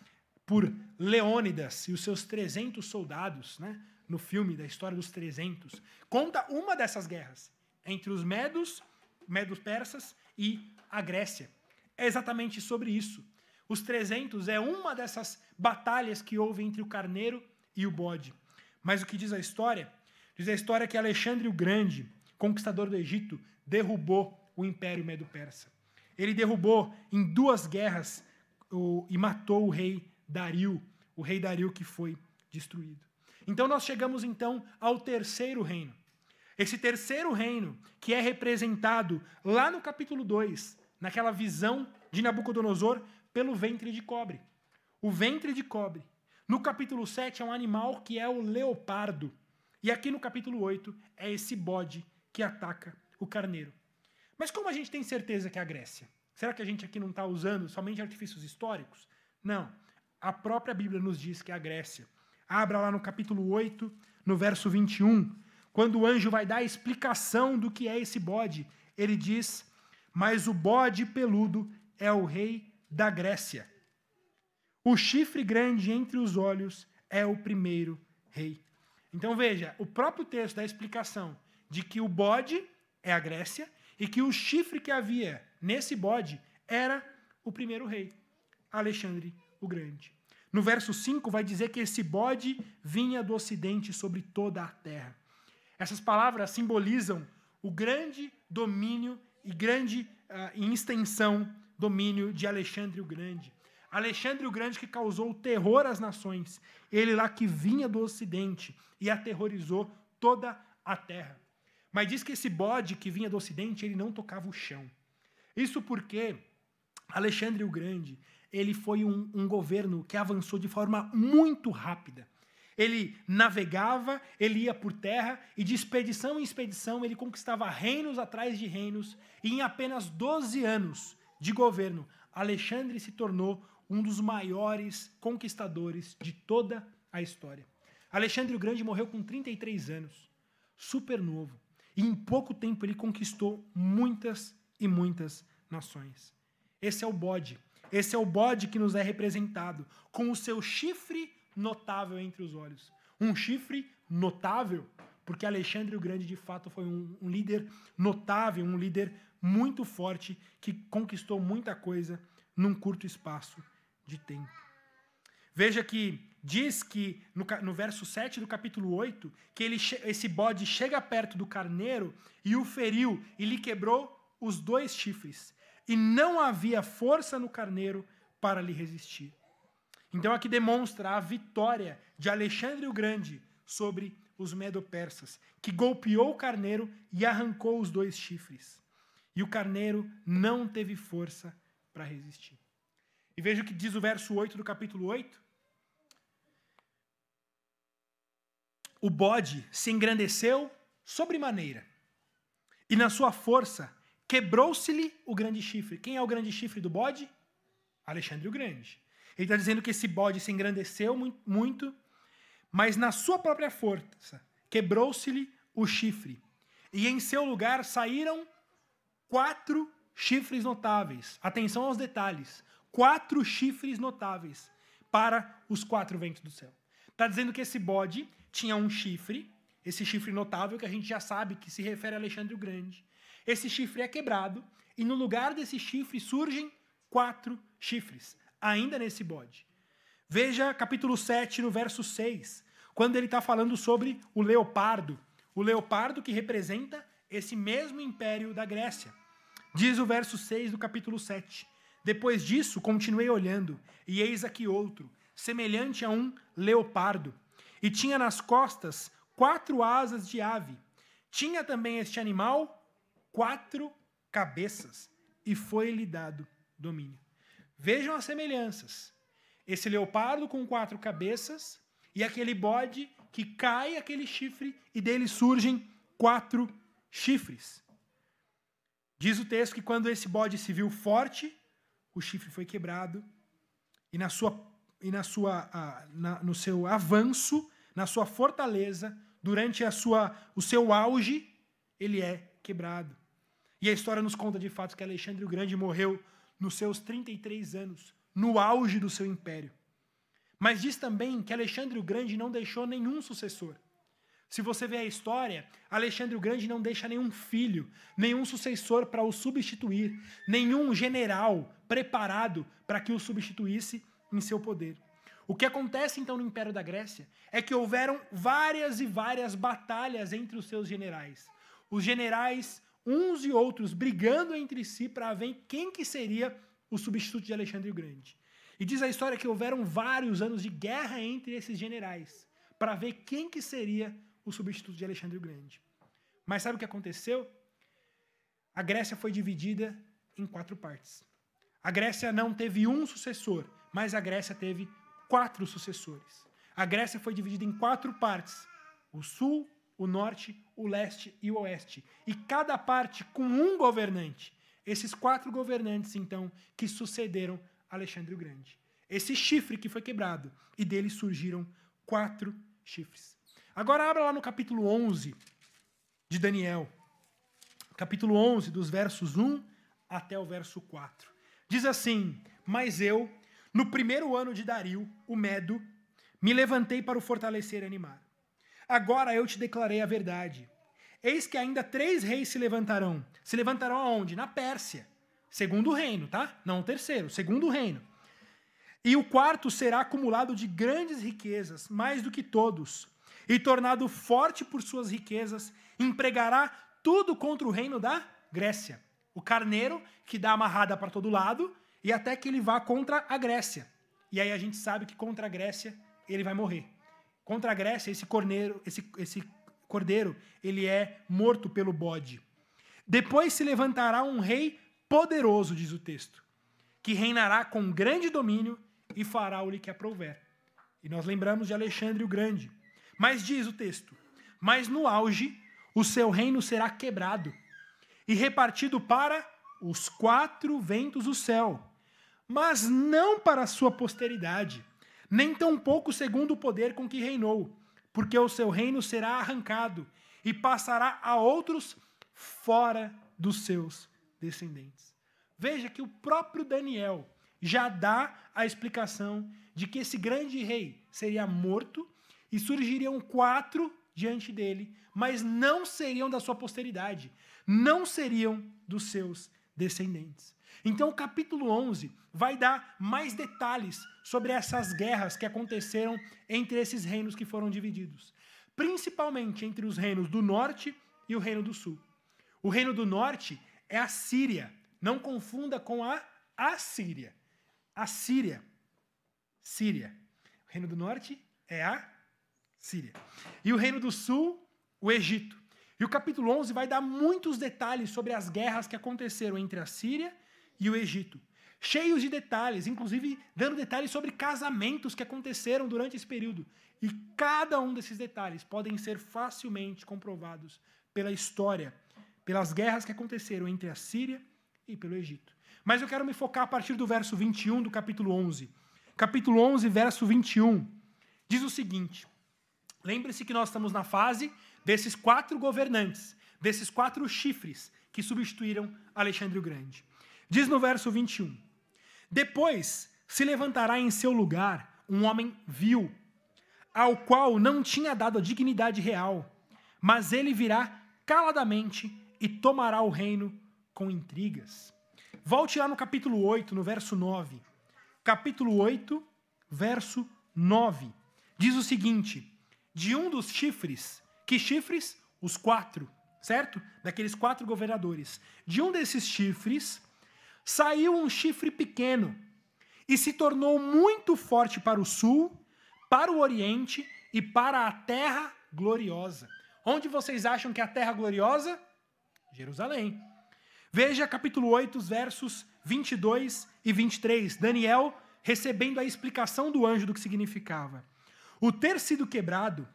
por Leônidas e os seus 300 soldados, né? No filme da história dos 300. Conta uma dessas guerras entre os medos, medos persas e a Grécia. É exatamente sobre isso. Os 300 é uma dessas batalhas que houve entre o carneiro e o bode. Mas o que diz a história Diz a história que Alexandre o Grande, conquistador do Egito, derrubou o Império Medo-Persa. Ele derrubou em duas guerras o, e matou o rei Dario, o rei Dario que foi destruído. Então nós chegamos então ao terceiro reino. Esse terceiro reino, que é representado lá no capítulo 2, naquela visão de Nabucodonosor pelo ventre de cobre. O ventre de cobre. No capítulo 7 é um animal que é o leopardo. E aqui no capítulo 8 é esse bode que ataca o carneiro. Mas como a gente tem certeza que é a Grécia? Será que a gente aqui não está usando somente artifícios históricos? Não. A própria Bíblia nos diz que é a Grécia. Abra lá no capítulo 8, no verso 21, quando o anjo vai dar a explicação do que é esse bode. Ele diz: Mas o bode peludo é o rei da Grécia. O chifre grande entre os olhos é o primeiro rei. Então veja, o próprio texto dá a explicação de que o bode é a Grécia e que o chifre que havia nesse bode era o primeiro rei, Alexandre o Grande. No verso 5 vai dizer que esse bode vinha do ocidente sobre toda a terra. Essas palavras simbolizam o grande domínio e grande uh, em extensão domínio de Alexandre o Grande. Alexandre o Grande que causou terror às nações, ele lá que vinha do ocidente e aterrorizou toda a terra. Mas diz que esse bode que vinha do ocidente, ele não tocava o chão. Isso porque Alexandre o Grande, ele foi um, um governo que avançou de forma muito rápida. Ele navegava, ele ia por terra e de expedição em expedição ele conquistava reinos atrás de reinos e em apenas 12 anos de governo, Alexandre se tornou um dos maiores conquistadores de toda a história. Alexandre o Grande morreu com 33 anos, super novo, e em pouco tempo ele conquistou muitas e muitas nações. Esse é o bode. Esse é o bode que nos é representado, com o seu chifre notável entre os olhos. Um chifre notável, porque Alexandre o Grande de fato foi um, um líder notável, um líder muito forte que conquistou muita coisa num curto espaço de tempo. Veja que diz que no, no, verso 7 do capítulo 8, que ele, esse bode chega perto do carneiro e o feriu e lhe quebrou os dois chifres. E não havia força no carneiro para lhe resistir. Então aqui demonstra a vitória de Alexandre o Grande sobre os medo-persas, que golpeou o carneiro e arrancou os dois chifres. E o carneiro não teve força para resistir. E veja o que diz o verso 8 do capítulo 8. O bode se engrandeceu sobremaneira. E na sua força, quebrou-se-lhe o grande chifre. Quem é o grande chifre do bode? Alexandre o Grande. Ele está dizendo que esse bode se engrandeceu muito, mas na sua própria força, quebrou-se-lhe o chifre. E em seu lugar saíram quatro chifres notáveis. Atenção aos detalhes. Quatro chifres notáveis para os quatro ventos do céu. Está dizendo que esse bode tinha um chifre, esse chifre notável que a gente já sabe que se refere a Alexandre o Grande. Esse chifre é quebrado e no lugar desse chifre surgem quatro chifres, ainda nesse bode. Veja capítulo 7, no verso 6, quando ele está falando sobre o leopardo. O leopardo que representa esse mesmo império da Grécia. Diz o verso 6 do capítulo 7. Depois disso, continuei olhando, e eis aqui outro, semelhante a um leopardo, e tinha nas costas quatro asas de ave. Tinha também este animal quatro cabeças, e foi-lhe dado domínio. Vejam as semelhanças. Esse leopardo com quatro cabeças e aquele bode que cai aquele chifre e dele surgem quatro chifres. Diz o texto que quando esse bode se viu forte, o chifre foi quebrado e na sua e na sua na, no seu avanço, na sua fortaleza, durante a sua o seu auge, ele é quebrado. E a história nos conta de fato que Alexandre o Grande morreu nos seus 33 anos, no auge do seu império. Mas diz também que Alexandre o Grande não deixou nenhum sucessor. Se você vê a história, Alexandre o Grande não deixa nenhum filho, nenhum sucessor para o substituir, nenhum general preparado para que o substituísse em seu poder. O que acontece então no Império da Grécia é que houveram várias e várias batalhas entre os seus generais. Os generais uns e outros brigando entre si para ver quem que seria o substituto de Alexandre o Grande. E diz a história que houveram vários anos de guerra entre esses generais para ver quem que seria o substituto de Alexandre o Grande. Mas sabe o que aconteceu? A Grécia foi dividida em quatro partes. A Grécia não teve um sucessor, mas a Grécia teve quatro sucessores. A Grécia foi dividida em quatro partes: o sul, o norte, o leste e o oeste. E cada parte com um governante. Esses quatro governantes, então, que sucederam Alexandre o Grande. Esse chifre que foi quebrado. E dele surgiram quatro chifres. Agora abra lá no capítulo 11 de Daniel. Capítulo 11, dos versos 1 até o verso 4. Diz assim: Mas eu, no primeiro ano de Dario, o Medo, me levantei para o fortalecer e animar. Agora eu te declarei a verdade. Eis que ainda três reis se levantarão. Se levantarão aonde? Na Pérsia. Segundo reino, tá? Não o terceiro, segundo reino. E o quarto será acumulado de grandes riquezas, mais do que todos, e tornado forte por suas riquezas, empregará tudo contra o reino da Grécia. O carneiro que dá amarrada para todo lado e até que ele vá contra a Grécia. E aí a gente sabe que contra a Grécia ele vai morrer. Contra a Grécia, esse corneiro, esse, esse cordeiro, ele é morto pelo bode. Depois se levantará um rei poderoso, diz o texto, que reinará com grande domínio e fará o que aprouver. E nós lembramos de Alexandre o Grande. Mas diz o texto: Mas no auge o seu reino será quebrado e repartido para os quatro ventos do céu, mas não para a sua posteridade nem tampouco segundo o poder com que reinou, porque o seu reino será arrancado e passará a outros fora dos seus descendentes. Veja que o próprio Daniel já dá a explicação de que esse grande rei seria morto e surgiriam quatro diante dele, mas não seriam da sua posteridade, não seriam dos seus descendentes. Então, o capítulo 11 vai dar mais detalhes sobre essas guerras que aconteceram entre esses reinos que foram divididos, principalmente entre os reinos do norte e o reino do sul. O reino do norte é a Síria, não confunda com a Assíria. A Síria. Síria. O reino do norte é a Síria. E o reino do sul, o Egito. E o capítulo 11 vai dar muitos detalhes sobre as guerras que aconteceram entre a Síria e o Egito. Cheios de detalhes, inclusive dando detalhes sobre casamentos que aconteceram durante esse período. E cada um desses detalhes podem ser facilmente comprovados pela história, pelas guerras que aconteceram entre a Síria e pelo Egito. Mas eu quero me focar a partir do verso 21 do capítulo 11. Capítulo 11, verso 21, diz o seguinte: Lembre-se que nós estamos na fase desses quatro governantes, desses quatro chifres que substituíram Alexandre o Grande. Diz no verso 21: Depois se levantará em seu lugar um homem vil, ao qual não tinha dado a dignidade real, mas ele virá caladamente e tomará o reino com intrigas. Volte lá no capítulo 8, no verso 9. Capítulo 8, verso 9. Diz o seguinte: De um dos chifres, que chifres? Os quatro, certo? Daqueles quatro governadores. De um desses chifres saiu um chifre pequeno e se tornou muito forte para o sul, para o oriente e para a terra gloriosa. Onde vocês acham que é a terra gloriosa? Jerusalém. Veja capítulo 8, versos 22 e 23. Daniel recebendo a explicação do anjo do que significava. O ter sido quebrado,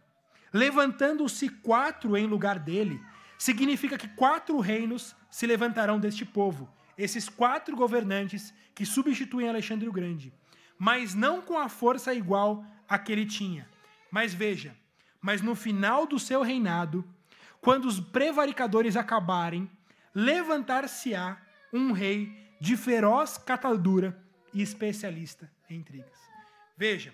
levantando-se quatro em lugar dele, significa que quatro reinos se levantarão deste povo, esses quatro governantes que substituem Alexandre o Grande, mas não com a força igual a que ele tinha. Mas veja, mas no final do seu reinado, quando os prevaricadores acabarem, levantar-se-á um rei de feroz catadura e especialista em intrigas. Veja,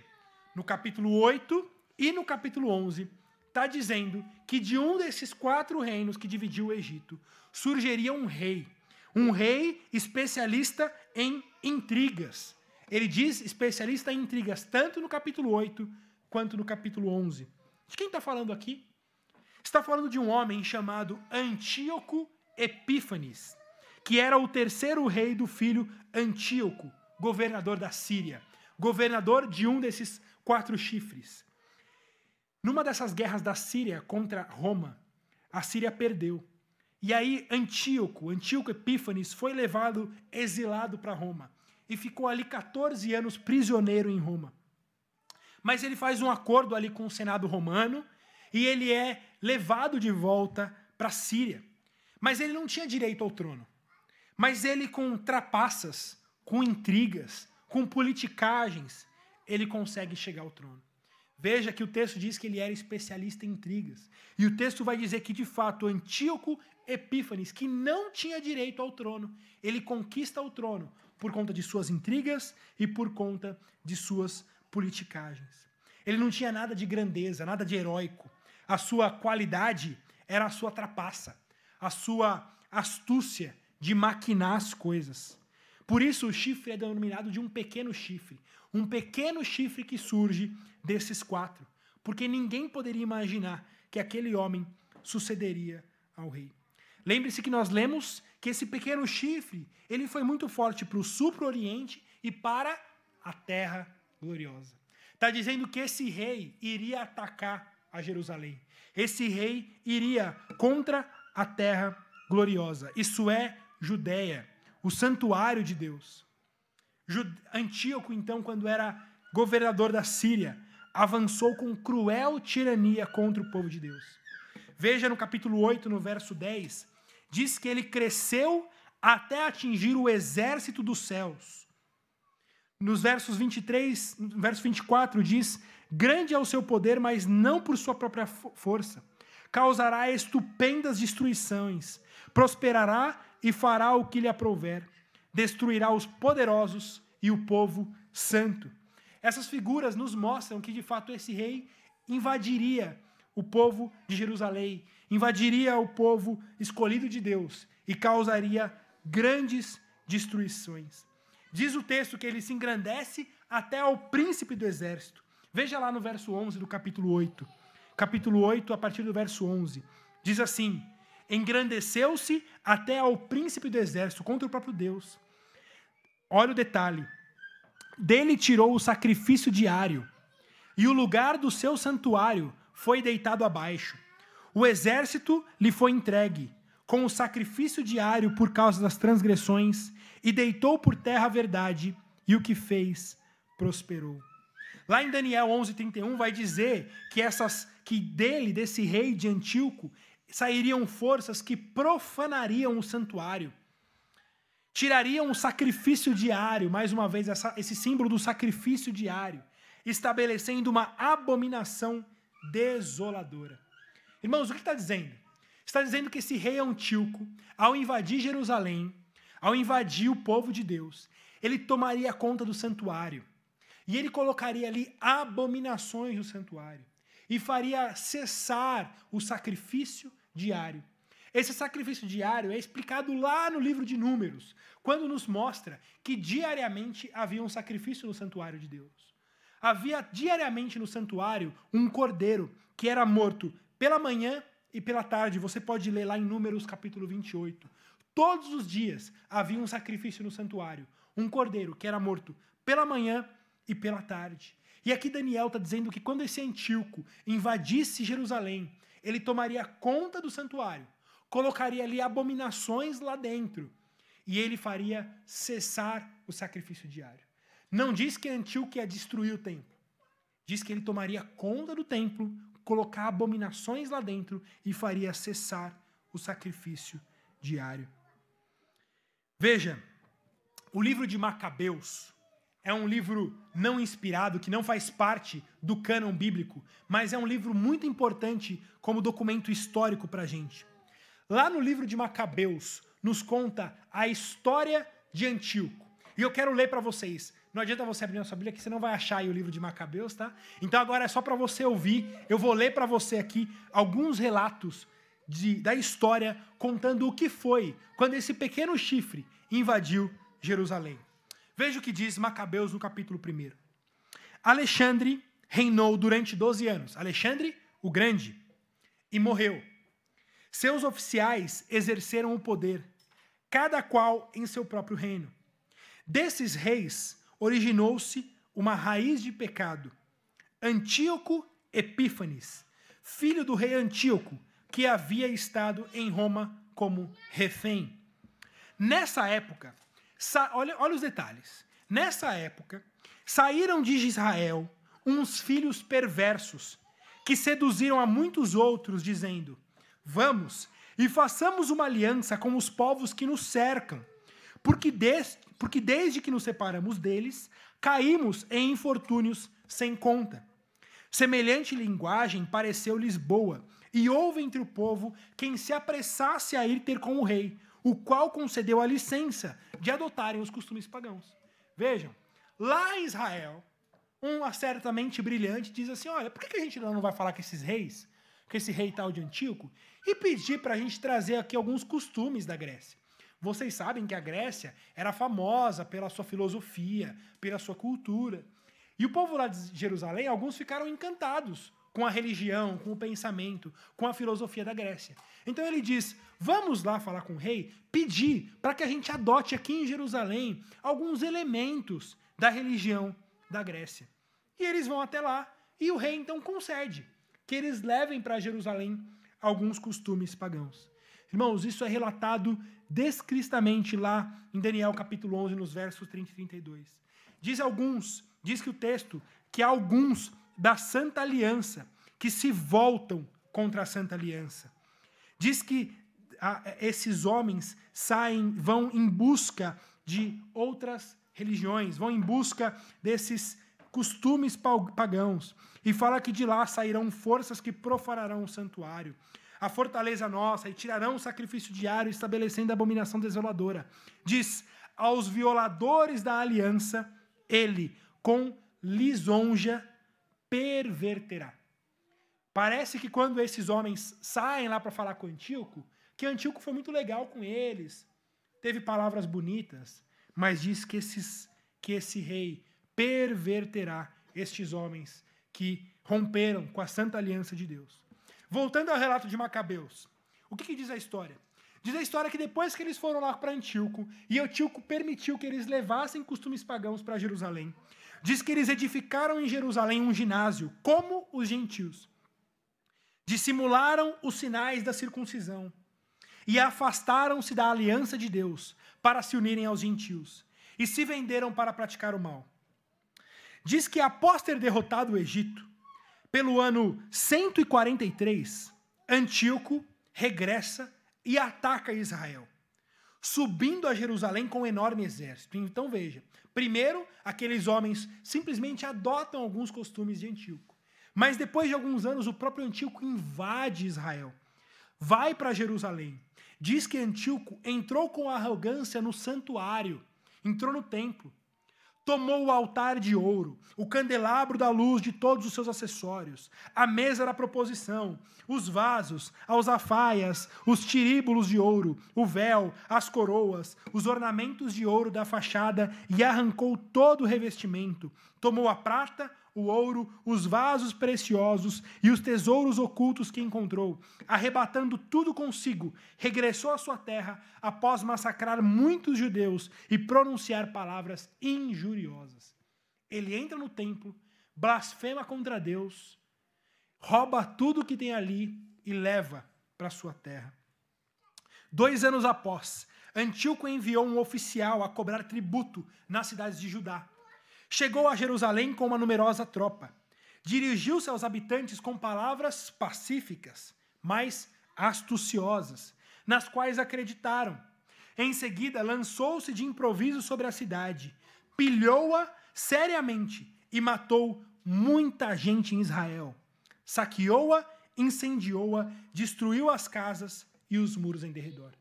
no capítulo 8 e no capítulo 11, está dizendo que de um desses quatro reinos que dividiu o Egito, surgiria um rei. Um rei especialista em intrigas. Ele diz especialista em intrigas, tanto no capítulo 8 quanto no capítulo 11. De quem está falando aqui? Está falando de um homem chamado Antíoco Epífanes, que era o terceiro rei do filho Antíoco, governador da Síria, governador de um desses quatro chifres. Numa dessas guerras da Síria contra Roma, a Síria perdeu. E aí Antíoco, Antíoco Epífanes, foi levado exilado para Roma e ficou ali 14 anos prisioneiro em Roma. Mas ele faz um acordo ali com o Senado romano e ele é levado de volta para a Síria. Mas ele não tinha direito ao trono. Mas ele, com trapaças, com intrigas, com politicagens, ele consegue chegar ao trono. Veja que o texto diz que ele era especialista em intrigas. E o texto vai dizer que, de fato, Antíoco Epífanes, que não tinha direito ao trono, ele conquista o trono por conta de suas intrigas e por conta de suas politicagens. Ele não tinha nada de grandeza, nada de heróico. A sua qualidade era a sua trapaça a sua astúcia de maquinar as coisas. Por isso, o chifre é denominado de um pequeno chifre. Um pequeno chifre que surge desses quatro. Porque ninguém poderia imaginar que aquele homem sucederia ao rei. Lembre-se que nós lemos que esse pequeno chifre ele foi muito forte para o sul, para o oriente e para a terra gloriosa. Está dizendo que esse rei iria atacar a Jerusalém. Esse rei iria contra a terra gloriosa. Isso é Judéia, o santuário de Deus. Antíoco, então, quando era governador da Síria, avançou com cruel tirania contra o povo de Deus. Veja no capítulo 8, no verso 10, diz que ele cresceu até atingir o exército dos céus. Nos versos 23, no verso 24 diz: Grande é o seu poder, mas não por sua própria força causará estupendas destruições, prosperará e fará o que lhe aprouver, destruirá os poderosos e o povo santo. Essas figuras nos mostram que de fato esse rei invadiria o povo de Jerusalém, invadiria o povo escolhido de Deus e causaria grandes destruições. Diz o texto que ele se engrandece até ao príncipe do exército. Veja lá no verso 11 do capítulo 8 capítulo 8, a partir do verso 11. Diz assim: Engrandeceu-se até ao príncipe do exército contra o próprio Deus. Olha o detalhe. Dele tirou o sacrifício diário, e o lugar do seu santuário foi deitado abaixo. O exército lhe foi entregue, com o sacrifício diário por causa das transgressões, e deitou por terra a verdade, e o que fez prosperou. Lá em Daniel 11:31 vai dizer que essas que dele, desse rei de Antíoco, sairiam forças que profanariam o santuário, tirariam o sacrifício diário, mais uma vez, essa, esse símbolo do sacrifício diário, estabelecendo uma abominação desoladora. Irmãos, o que está dizendo? Está dizendo que esse rei Antíoco, ao invadir Jerusalém, ao invadir o povo de Deus, ele tomaria conta do santuário. E ele colocaria ali abominações no santuário. E faria cessar o sacrifício diário. Esse sacrifício diário é explicado lá no livro de Números, quando nos mostra que diariamente havia um sacrifício no santuário de Deus. Havia diariamente no santuário um cordeiro que era morto pela manhã e pela tarde. Você pode ler lá em Números capítulo 28. Todos os dias havia um sacrifício no santuário. Um cordeiro que era morto pela manhã e pela tarde. E aqui Daniel está dizendo que quando esse Antíoco invadisse Jerusalém, ele tomaria conta do santuário, colocaria ali abominações lá dentro, e ele faria cessar o sacrifício diário. Não diz que Antíoco ia destruir o templo. Diz que ele tomaria conta do templo, colocar abominações lá dentro e faria cessar o sacrifício diário. Veja, o livro de Macabeus é um livro não inspirado, que não faz parte do cânon bíblico, mas é um livro muito importante como documento histórico para a gente. Lá no livro de Macabeus, nos conta a história de Antíoco. E eu quero ler para vocês. Não adianta você abrir a sua Bíblia que você não vai achar o livro de Macabeus, tá? Então agora é só para você ouvir. Eu vou ler para você aqui alguns relatos de, da história contando o que foi quando esse pequeno chifre invadiu Jerusalém. Veja o que diz Macabeus no capítulo 1. Alexandre reinou durante 12 anos. Alexandre, o Grande, e morreu. Seus oficiais exerceram o poder, cada qual em seu próprio reino. Desses reis originou-se uma raiz de pecado. Antíoco Epífanes, filho do rei Antíoco, que havia estado em Roma como refém. Nessa época, olha, olha os detalhes. Nessa época, saíram de Israel uns filhos perversos que seduziram a muitos outros, dizendo: Vamos e façamos uma aliança com os povos que nos cercam, porque, des, porque desde que nos separamos deles, caímos em infortúnios sem conta. Semelhante linguagem pareceu-lhes boa, e houve entre o povo quem se apressasse a ir ter com o rei, o qual concedeu a licença de adotarem os costumes pagãos. Vejam, lá em Israel, um certamente brilhante diz assim: olha, por que a gente não vai falar com esses reis, com esse rei tal de Antíoco, e pedir para a gente trazer aqui alguns costumes da Grécia? Vocês sabem que a Grécia era famosa pela sua filosofia, pela sua cultura. E o povo lá de Jerusalém, alguns ficaram encantados com a religião, com o pensamento, com a filosofia da Grécia. Então ele diz: vamos lá falar com o rei, pedir para que a gente adote aqui em Jerusalém alguns elementos da religião da Grécia. E eles vão até lá e o rei então concede que eles levem para Jerusalém alguns costumes pagãos. Irmãos, isso é relatado descristamente lá em Daniel capítulo 11, nos versos 30 e 32. Diz alguns, diz que o texto, que alguns da Santa Aliança que se voltam contra a Santa Aliança. Diz que ah, esses homens saem, vão em busca de outras religiões, vão em busca desses costumes pagãos. E fala que de lá sairão forças que profanarão o santuário, a fortaleza nossa, e tirarão o sacrifício diário, estabelecendo a abominação desoladora. Diz: aos violadores da aliança, ele, com lisonja, perverterá. Parece que quando esses homens saem lá para falar com Antíoco, que Antíoco foi muito legal com eles, teve palavras bonitas, mas diz que, esses, que esse rei perverterá estes homens que romperam com a santa aliança de Deus. Voltando ao relato de Macabeus, o que, que diz a história? Diz a história que depois que eles foram lá para Antíoco, e Antíoco permitiu que eles levassem costumes pagãos para Jerusalém, diz que eles edificaram em Jerusalém um ginásio, como os gentios. Dissimularam os sinais da circuncisão e afastaram-se da aliança de Deus para se unirem aos gentios e se venderam para praticar o mal. Diz que após ter derrotado o Egito, pelo ano 143, Antíoco regressa e ataca Israel, subindo a Jerusalém com um enorme exército. Então veja, primeiro aqueles homens simplesmente adotam alguns costumes de Antíoco, mas depois de alguns anos o próprio Antíoco invade Israel, vai para Jerusalém. Diz que Antíoco entrou com arrogância no santuário, entrou no templo, tomou o altar de ouro, o candelabro da luz de todos os seus acessórios, a mesa da proposição, os vasos, as alfaias, os tiríbulos de ouro, o véu, as coroas, os ornamentos de ouro da fachada e arrancou todo o revestimento. Tomou a prata, o ouro, os vasos preciosos e os tesouros ocultos que encontrou, arrebatando tudo consigo, regressou à sua terra após massacrar muitos judeus e pronunciar palavras injuriosas. Ele entra no templo, blasfema contra Deus, rouba tudo que tem ali e leva para sua terra. Dois anos após, Antíoco enviou um oficial a cobrar tributo nas cidades de Judá. Chegou a Jerusalém com uma numerosa tropa. Dirigiu-se aos habitantes com palavras pacíficas, mas astuciosas, nas quais acreditaram. Em seguida, lançou-se de improviso sobre a cidade, pilhou-a seriamente e matou muita gente em Israel. Saqueou-a, incendiou-a, destruiu as casas e os muros em derredor.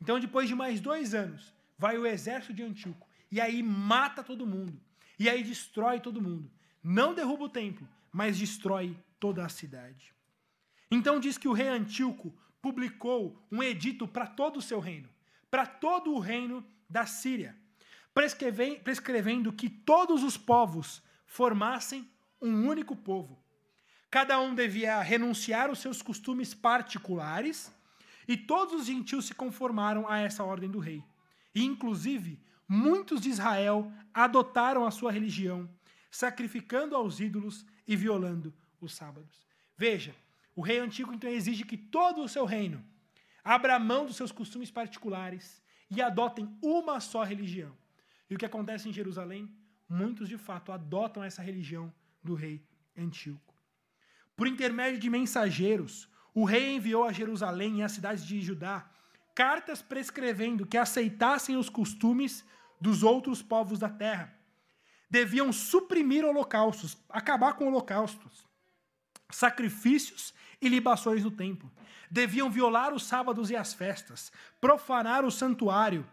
Então, depois de mais dois anos, vai o exército de Antíoco e aí mata todo mundo. E aí destrói todo mundo. Não derruba o templo, mas destrói toda a cidade. Então diz que o rei Antíoco publicou um edito para todo o seu reino, para todo o reino da Síria, prescrevendo que todos os povos formassem um único povo. Cada um devia renunciar aos seus costumes particulares, e todos os gentios se conformaram a essa ordem do rei. E, inclusive, muitos de Israel adotaram a sua religião, sacrificando aos ídolos e violando os sábados. Veja, o rei antigo então exige que todo o seu reino abra mão dos seus costumes particulares e adotem uma só religião. E o que acontece em Jerusalém? Muitos de fato adotam essa religião do rei Antíoco. Por intermédio de mensageiros, o rei enviou a Jerusalém e às cidades de Judá cartas prescrevendo que aceitassem os costumes dos outros povos da terra. Deviam suprimir holocaustos, acabar com holocaustos, sacrifícios e libações no templo. Deviam violar os sábados e as festas, profanar o santuário,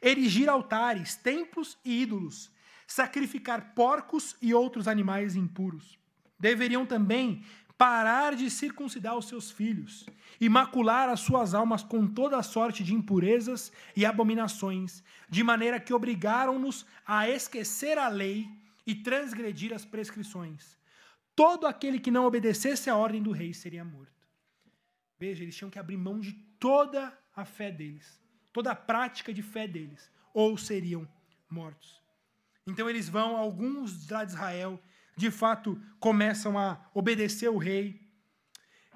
erigir altares, templos e ídolos, sacrificar porcos e outros animais impuros. Deveriam também parar de circuncidar os seus filhos e macular as suas almas com toda a sorte de impurezas e abominações, de maneira que obrigaram-nos a esquecer a lei e transgredir as prescrições. Todo aquele que não obedecesse à ordem do rei seria morto. Veja, eles tinham que abrir mão de toda a fé deles, toda a prática de fé deles, ou seriam mortos. Então eles vão, alguns lá de Israel, de fato começam a obedecer o rei.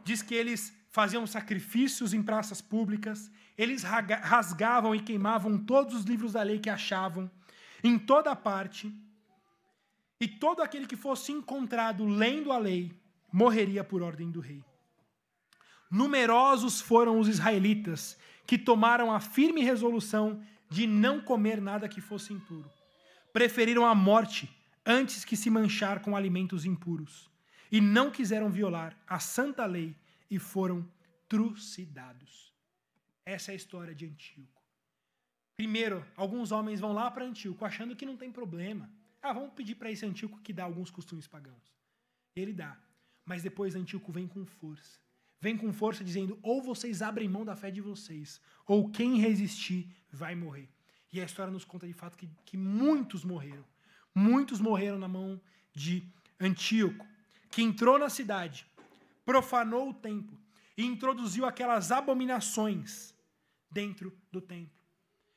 Diz que eles faziam sacrifícios em praças públicas, eles rasgavam e queimavam todos os livros da lei que achavam, em toda parte. E todo aquele que fosse encontrado lendo a lei morreria por ordem do rei. Numerosos foram os israelitas que tomaram a firme resolução de não comer nada que fosse impuro. Preferiram a morte antes que se manchar com alimentos impuros, e não quiseram violar a santa lei e foram trucidados. Essa é a história de Antíoco. Primeiro, alguns homens vão lá para Antíoco achando que não tem problema. Ah, vamos pedir para esse Antíoco que dá alguns costumes pagãos. Ele dá. Mas depois Antíoco vem com força. Vem com força dizendo: ou vocês abrem mão da fé de vocês, ou quem resistir vai morrer. E a história nos conta de fato que, que muitos morreram. Muitos morreram na mão de Antíoco, que entrou na cidade, profanou o templo e introduziu aquelas abominações dentro do templo.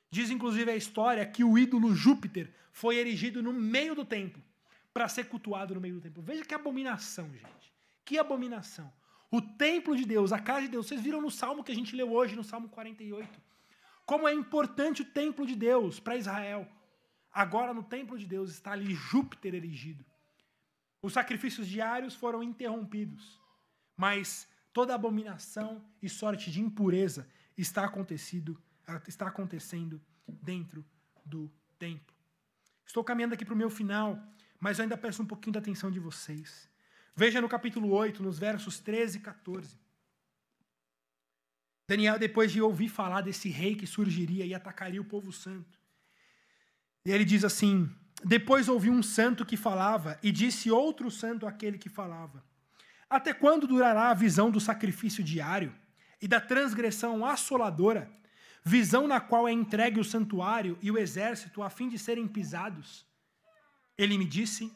Diz inclusive a história que o ídolo Júpiter foi erigido no meio do templo para ser cultuado no meio do templo. Veja que abominação, gente. Que abominação. O templo de Deus, a casa de Deus. Vocês viram no salmo que a gente leu hoje, no salmo 48. Como é importante o templo de Deus para Israel. Agora, no templo de Deus, está ali Júpiter erigido. Os sacrifícios diários foram interrompidos, mas toda abominação e sorte de impureza está acontecido, está acontecendo dentro do templo. Estou caminhando aqui para o meu final, mas eu ainda peço um pouquinho da atenção de vocês. Veja no capítulo 8, nos versos 13 e 14. Daniel, depois de ouvir falar desse rei que surgiria e atacaria o povo santo, e ele diz assim: Depois ouvi um santo que falava, e disse outro santo àquele que falava: Até quando durará a visão do sacrifício diário e da transgressão assoladora, visão na qual é entregue o santuário e o exército a fim de serem pisados? Ele me disse: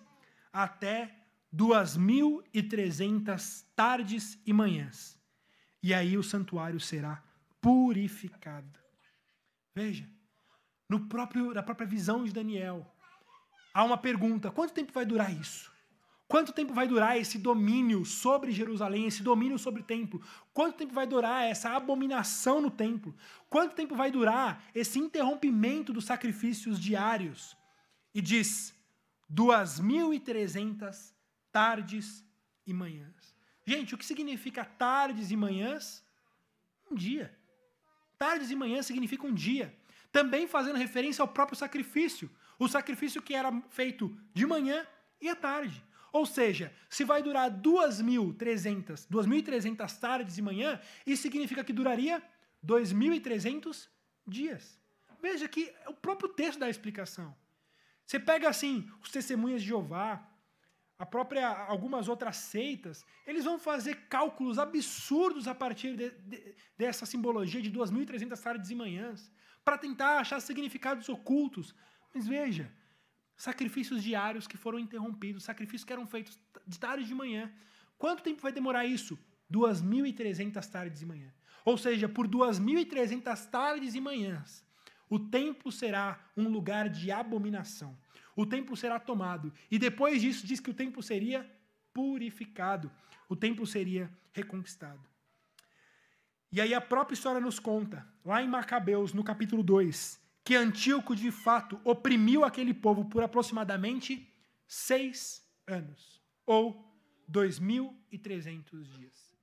Até duas mil e trezentas tardes e manhãs, e aí o santuário será purificado. Veja, no próprio, na própria visão de Daniel, há uma pergunta: quanto tempo vai durar isso? Quanto tempo vai durar esse domínio sobre Jerusalém, esse domínio sobre o templo? Quanto tempo vai durar essa abominação no templo? Quanto tempo vai durar esse interrompimento dos sacrifícios diários? E diz: 2.300 tardes e manhãs. Gente, o que significa tardes e manhãs? Um dia. Tardes e manhãs significa um dia também fazendo referência ao próprio sacrifício. O sacrifício que era feito de manhã e à tarde. Ou seja, se vai durar 2.300, 2.300 tardes e manhã, isso significa que duraria 2.300 dias. Veja que é o próprio texto da explicação. Você pega assim, os testemunhas de Jeová, a própria algumas outras seitas, eles vão fazer cálculos absurdos a partir de, de, dessa simbologia de 2.300 tardes e manhãs para tentar achar significados ocultos. Mas veja, sacrifícios diários que foram interrompidos, sacrifícios que eram feitos de tarde e de manhã. Quanto tempo vai demorar isso? 2.300 tardes e manhã. Ou seja, por 2.300 tardes e manhãs, o templo será um lugar de abominação. O templo será tomado. E depois disso, diz que o templo seria purificado. O templo seria reconquistado. E aí a própria história nos conta, lá em Macabeus, no capítulo 2, que Antíoco de fato oprimiu aquele povo por aproximadamente seis anos, ou 2.300 dias.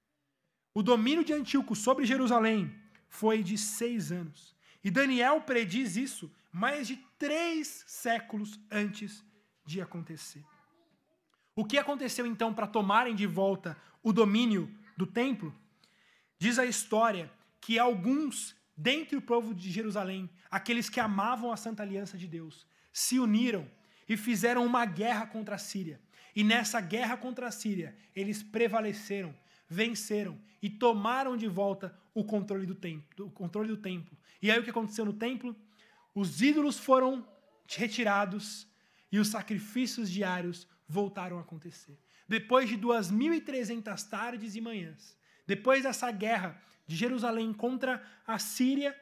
O domínio de Antíoco sobre Jerusalém foi de seis anos. E Daniel prediz isso mais de três séculos antes de acontecer. O que aconteceu então para tomarem de volta o domínio do templo? Diz a história que alguns dentre o povo de Jerusalém, aqueles que amavam a Santa Aliança de Deus, se uniram e fizeram uma guerra contra a Síria. E nessa guerra contra a Síria, eles prevaleceram, venceram e tomaram de volta o controle do templo, o controle do templo. E aí o que aconteceu no templo? Os ídolos foram retirados e os sacrifícios diários voltaram a acontecer. Depois de 2.300 tardes e manhãs, depois dessa guerra de Jerusalém contra a Síria,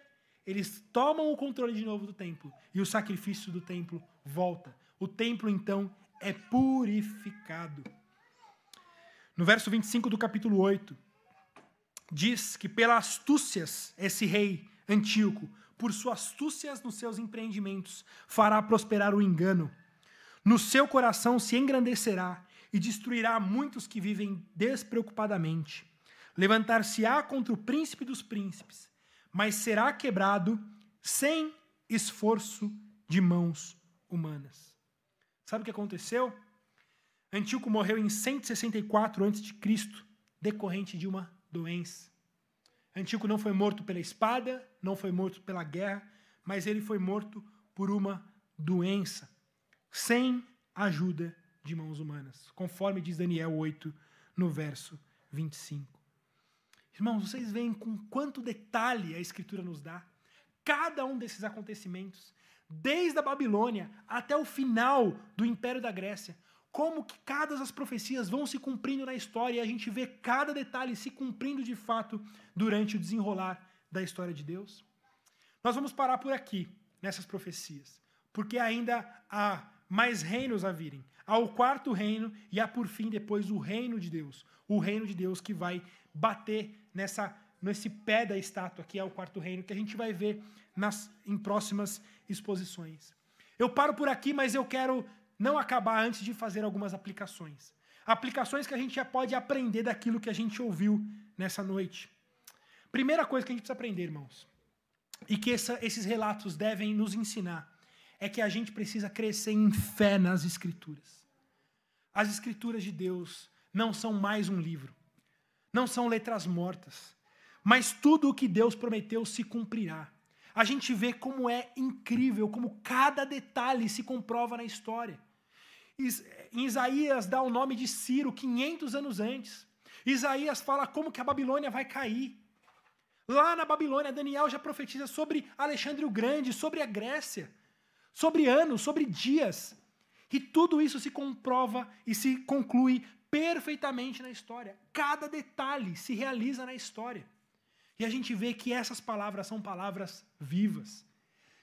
eles tomam o controle de novo do templo e o sacrifício do templo volta. O templo então é purificado. No verso 25 do capítulo 8, diz que pelas astúcias esse rei Antíoco, por suas astúcias nos seus empreendimentos, fará prosperar o engano. No seu coração se engrandecerá e destruirá muitos que vivem despreocupadamente. Levantar-se-á contra o príncipe dos príncipes, mas será quebrado sem esforço de mãos humanas. Sabe o que aconteceu? Antíoco morreu em 164 a.C., decorrente de uma doença. Antíoco não foi morto pela espada, não foi morto pela guerra, mas ele foi morto por uma doença, sem ajuda de mãos humanas, conforme diz Daniel 8, no verso 25. Irmãos, vocês veem com quanto detalhe a Escritura nos dá cada um desses acontecimentos, desde a Babilônia até o final do Império da Grécia. Como que cada das profecias vão se cumprindo na história e a gente vê cada detalhe se cumprindo de fato durante o desenrolar da história de Deus. Nós vamos parar por aqui, nessas profecias, porque ainda há mais reinos a virem. Há o quarto reino e há por fim depois o reino de Deus. O reino de Deus que vai bater nessa nesse pé da estátua, que é o quarto reino, que a gente vai ver nas, em próximas exposições. Eu paro por aqui, mas eu quero não acabar antes de fazer algumas aplicações. Aplicações que a gente já pode aprender daquilo que a gente ouviu nessa noite. Primeira coisa que a gente precisa aprender, irmãos, e que essa, esses relatos devem nos ensinar, é que a gente precisa crescer em fé nas Escrituras. As Escrituras de Deus não são mais um livro, não são letras mortas, mas tudo o que Deus prometeu se cumprirá. A gente vê como é incrível, como cada detalhe se comprova na história. Isaías dá o nome de Ciro 500 anos antes. Isaías fala como que a Babilônia vai cair. Lá na Babilônia, Daniel já profetiza sobre Alexandre o Grande, sobre a Grécia, sobre anos, sobre dias. E tudo isso se comprova e se conclui perfeitamente na história. Cada detalhe se realiza na história. E a gente vê que essas palavras são palavras vivas.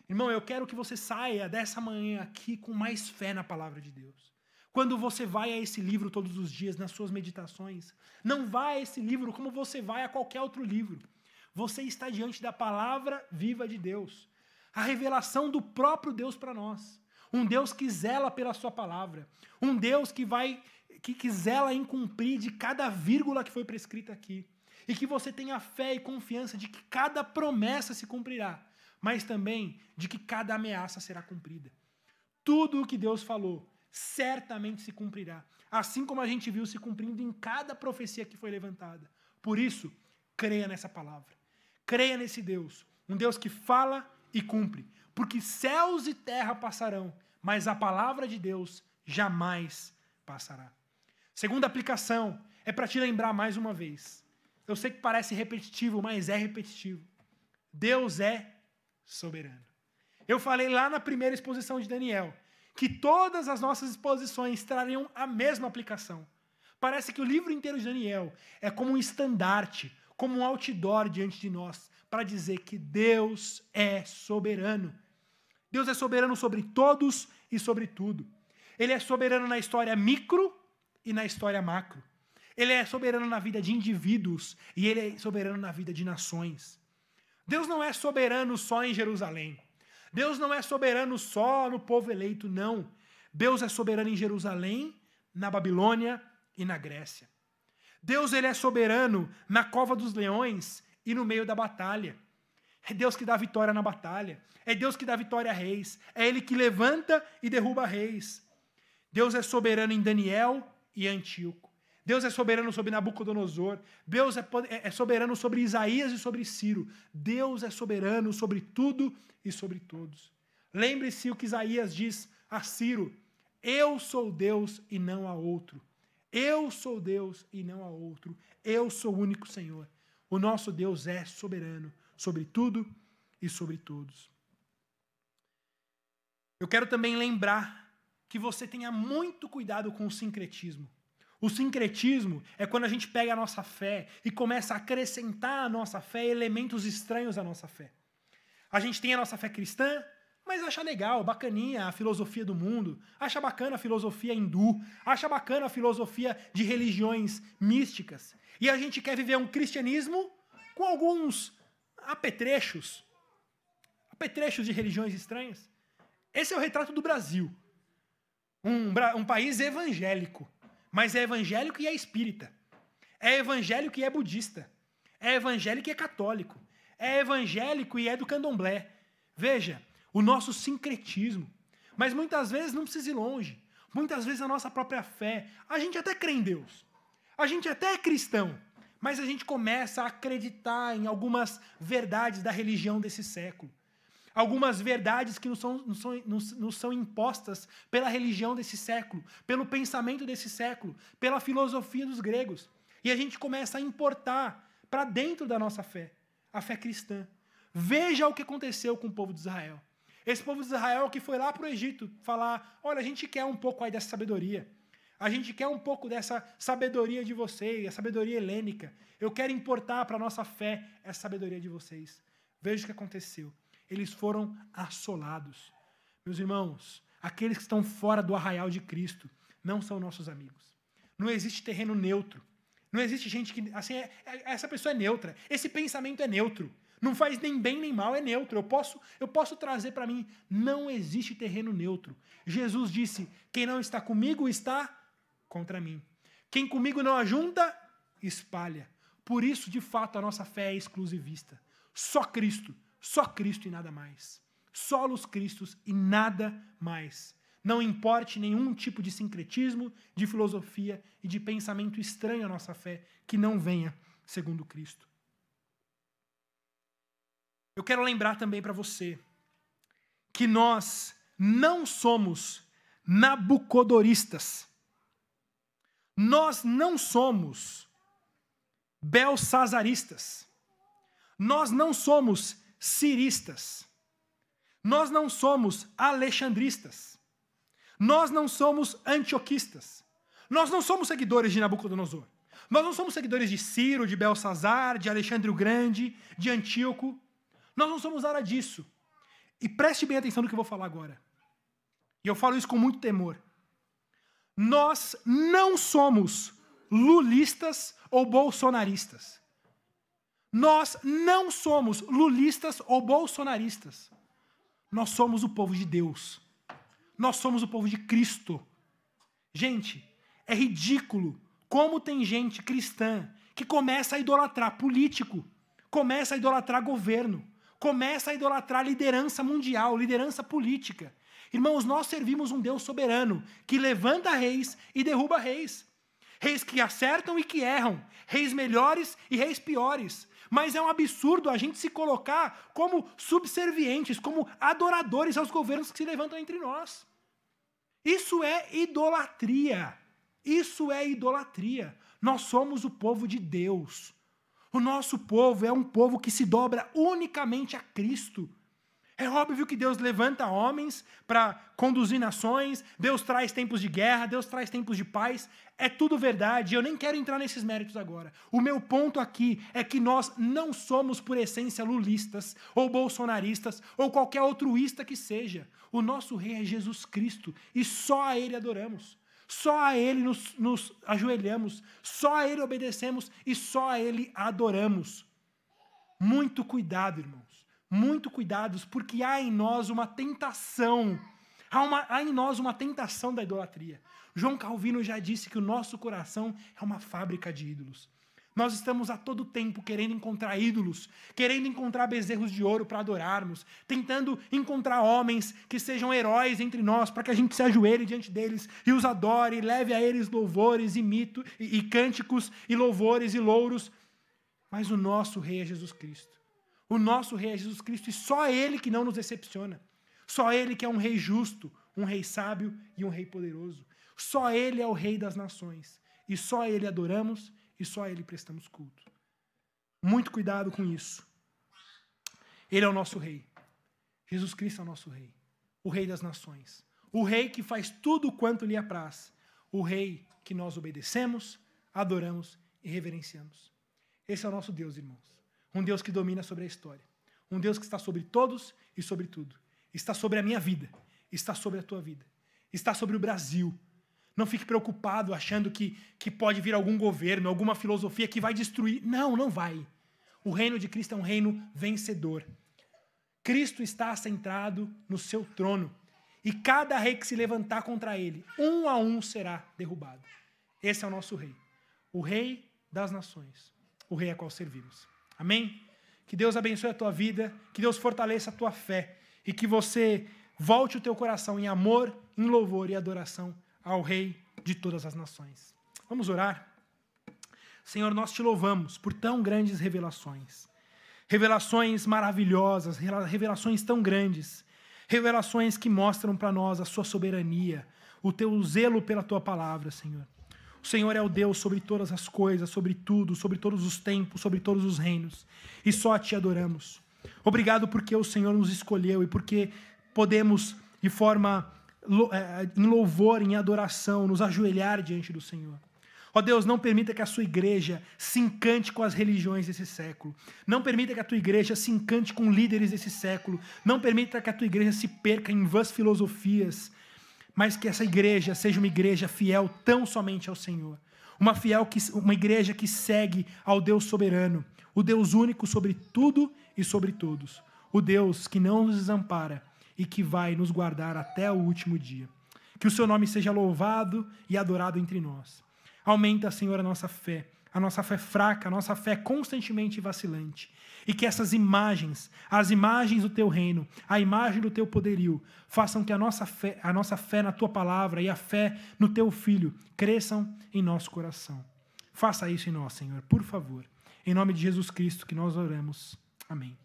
Irmão, eu quero que você saia dessa manhã aqui com mais fé na palavra de Deus. Quando você vai a esse livro todos os dias, nas suas meditações, não vá a esse livro como você vai a qualquer outro livro. Você está diante da palavra viva de Deus, a revelação do próprio Deus para nós. Um Deus que zela pela sua palavra, um Deus que vai que, que zela em cumprir de cada vírgula que foi prescrita aqui. E que você tenha fé e confiança de que cada promessa se cumprirá, mas também de que cada ameaça será cumprida. Tudo o que Deus falou certamente se cumprirá, assim como a gente viu se cumprindo em cada profecia que foi levantada. Por isso, creia nessa palavra. Creia nesse Deus, um Deus que fala e cumpre, porque céus e terra passarão, mas a palavra de Deus jamais passará. Segunda aplicação é para te lembrar mais uma vez. Eu sei que parece repetitivo, mas é repetitivo. Deus é soberano. Eu falei lá na primeira exposição de Daniel que todas as nossas exposições trariam a mesma aplicação. Parece que o livro inteiro de Daniel é como um estandarte, como um outdoor diante de nós, para dizer que Deus é soberano. Deus é soberano sobre todos e sobre tudo. Ele é soberano na história micro e na história macro. Ele é soberano na vida de indivíduos e ele é soberano na vida de nações. Deus não é soberano só em Jerusalém. Deus não é soberano só no povo eleito, não. Deus é soberano em Jerusalém, na Babilônia e na Grécia. Deus ele é soberano na cova dos leões e no meio da batalha. É Deus que dá vitória na batalha. É Deus que dá vitória a reis. É Ele que levanta e derruba reis. Deus é soberano em Daniel e Antíoco. Deus é soberano sobre Nabucodonosor. Deus é, é, é soberano sobre Isaías e sobre Ciro. Deus é soberano sobre tudo e sobre todos. Lembre-se o que Isaías diz a Ciro: Eu sou Deus e não há outro. Eu sou Deus e não há outro. Eu sou o único Senhor. O nosso Deus é soberano sobre tudo e sobre todos. Eu quero também lembrar que você tenha muito cuidado com o sincretismo. O sincretismo é quando a gente pega a nossa fé e começa a acrescentar à nossa fé elementos estranhos à nossa fé. A gente tem a nossa fé cristã, mas acha legal, bacaninha a filosofia do mundo, acha bacana a filosofia hindu, acha bacana a filosofia de religiões místicas. E a gente quer viver um cristianismo com alguns apetrechos, apetrechos de religiões estranhas. Esse é o retrato do Brasil. Um, um país evangélico mas é evangélico e é espírita. É evangélico e é budista. É evangélico e é católico. É evangélico e é do candomblé. Veja, o nosso sincretismo. Mas muitas vezes não precisa ir longe. Muitas vezes a nossa própria fé. A gente até crê em Deus. A gente até é cristão. Mas a gente começa a acreditar em algumas verdades da religião desse século algumas verdades que nos são, nos são, nos, nos são impostas pela religião desse século, pelo pensamento desse século, pela filosofia dos gregos. E a gente começa a importar para dentro da nossa fé, a fé cristã. Veja o que aconteceu com o povo de Israel. Esse povo de Israel que foi lá para o Egito falar: olha, a gente quer um pouco aí dessa sabedoria. A gente quer um pouco dessa sabedoria de vocês, a sabedoria helênica. Eu quero importar para a nossa fé essa sabedoria de vocês. Veja o que aconteceu eles foram assolados. Meus irmãos, aqueles que estão fora do arraial de Cristo não são nossos amigos. Não existe terreno neutro. Não existe gente que. Assim, é, é, essa pessoa é neutra. Esse pensamento é neutro. Não faz nem bem nem mal, é neutro. Eu posso, eu posso trazer para mim. Não existe terreno neutro. Jesus disse: quem não está comigo está contra mim. Quem comigo não ajunta, espalha. Por isso, de fato, a nossa fé é exclusivista. Só Cristo, só Cristo e nada mais. Solos Cristos e nada mais. Não importe nenhum tipo de sincretismo, de filosofia e de pensamento estranho à nossa fé que não venha segundo Cristo. Eu quero lembrar também para você que nós não somos nabucodoristas. Nós não somos belsazaristas. Nós não somos ciristas. Nós não somos alexandristas. Nós não somos antioquistas. Nós não somos seguidores de Nabucodonosor. Nós não somos seguidores de Ciro, de Belsazar, de Alexandre o Grande, de Antíoco. Nós não somos nada disso. E preste bem atenção no que eu vou falar agora. E eu falo isso com muito temor. Nós não somos lulistas ou bolsonaristas. Nós não somos lulistas ou bolsonaristas. Nós somos o povo de Deus. Nós somos o povo de Cristo. Gente, é ridículo como tem gente cristã que começa a idolatrar político, começa a idolatrar governo, começa a idolatrar liderança mundial, liderança política. Irmãos, nós servimos um Deus soberano que levanta reis e derruba reis. Reis que acertam e que erram, reis melhores e reis piores. Mas é um absurdo a gente se colocar como subservientes, como adoradores aos governos que se levantam entre nós. Isso é idolatria. Isso é idolatria. Nós somos o povo de Deus. O nosso povo é um povo que se dobra unicamente a Cristo. É óbvio que Deus levanta homens para conduzir nações, Deus traz tempos de guerra, Deus traz tempos de paz. É tudo verdade, eu nem quero entrar nesses méritos agora. O meu ponto aqui é que nós não somos, por essência, lulistas, ou bolsonaristas, ou qualquer outruísta que seja. O nosso rei é Jesus Cristo e só a Ele adoramos. Só a Ele nos, nos ajoelhamos, só a Ele obedecemos e só a Ele adoramos. Muito cuidado, irmãos. Muito cuidados, porque há em nós uma tentação. Há, uma, há em nós uma tentação da idolatria. João Calvino já disse que o nosso coração é uma fábrica de ídolos. Nós estamos a todo tempo querendo encontrar ídolos, querendo encontrar bezerros de ouro para adorarmos, tentando encontrar homens que sejam heróis entre nós, para que a gente se ajoelhe diante deles e os adore, e leve a eles louvores e mito e, e cânticos e louvores e louros. Mas o nosso rei é Jesus Cristo. O nosso rei é Jesus Cristo e só ele que não nos decepciona. Só ele que é um rei justo, um rei sábio e um rei poderoso. Só ele é o rei das nações. E só ele adoramos e só Ele prestamos culto. Muito cuidado com isso. Ele é o nosso Rei. Jesus Cristo é o nosso Rei. O Rei das nações. O Rei que faz tudo quanto lhe apraz. O Rei que nós obedecemos, adoramos e reverenciamos. Esse é o nosso Deus, irmãos. Um Deus que domina sobre a história. Um Deus que está sobre todos e sobre tudo. Está sobre a minha vida. Está sobre a tua vida. Está sobre o Brasil não fique preocupado achando que, que pode vir algum governo, alguma filosofia que vai destruir. Não, não vai. O reino de Cristo é um reino vencedor. Cristo está assentado no seu trono. E cada rei que se levantar contra ele, um a um será derrubado. Esse é o nosso rei. O rei das nações. O rei a qual servimos. Amém? Que Deus abençoe a tua vida, que Deus fortaleça a tua fé e que você volte o teu coração em amor, em louvor e adoração ao Rei de todas as nações. Vamos orar? Senhor, nós te louvamos por tão grandes revelações. Revelações maravilhosas, revelações tão grandes. Revelações que mostram para nós a sua soberania, o teu zelo pela tua palavra, Senhor. O Senhor é o Deus sobre todas as coisas, sobre tudo, sobre todos os tempos, sobre todos os reinos. E só te adoramos. Obrigado porque o Senhor nos escolheu e porque podemos, de forma é, em louvor, em adoração, nos ajoelhar diante do Senhor. Ó Deus, não permita que a sua igreja se encante com as religiões desse século. Não permita que a tua igreja se encante com líderes desse século. Não permita que a tua igreja se perca em vãs filosofias. Mas que essa igreja seja uma igreja fiel tão somente ao Senhor. Uma, fiel que, uma igreja que segue ao Deus soberano. O Deus único sobre tudo e sobre todos. O Deus que não nos desampara e que vai nos guardar até o último dia. Que o seu nome seja louvado e adorado entre nós. Aumenta, Senhor, a nossa fé. A nossa fé fraca, a nossa fé constantemente vacilante. E que essas imagens, as imagens do teu reino, a imagem do teu poderio, façam que a nossa fé, a nossa fé na tua palavra e a fé no teu filho cresçam em nosso coração. Faça isso em nós, Senhor, por favor. Em nome de Jesus Cristo que nós oramos. Amém.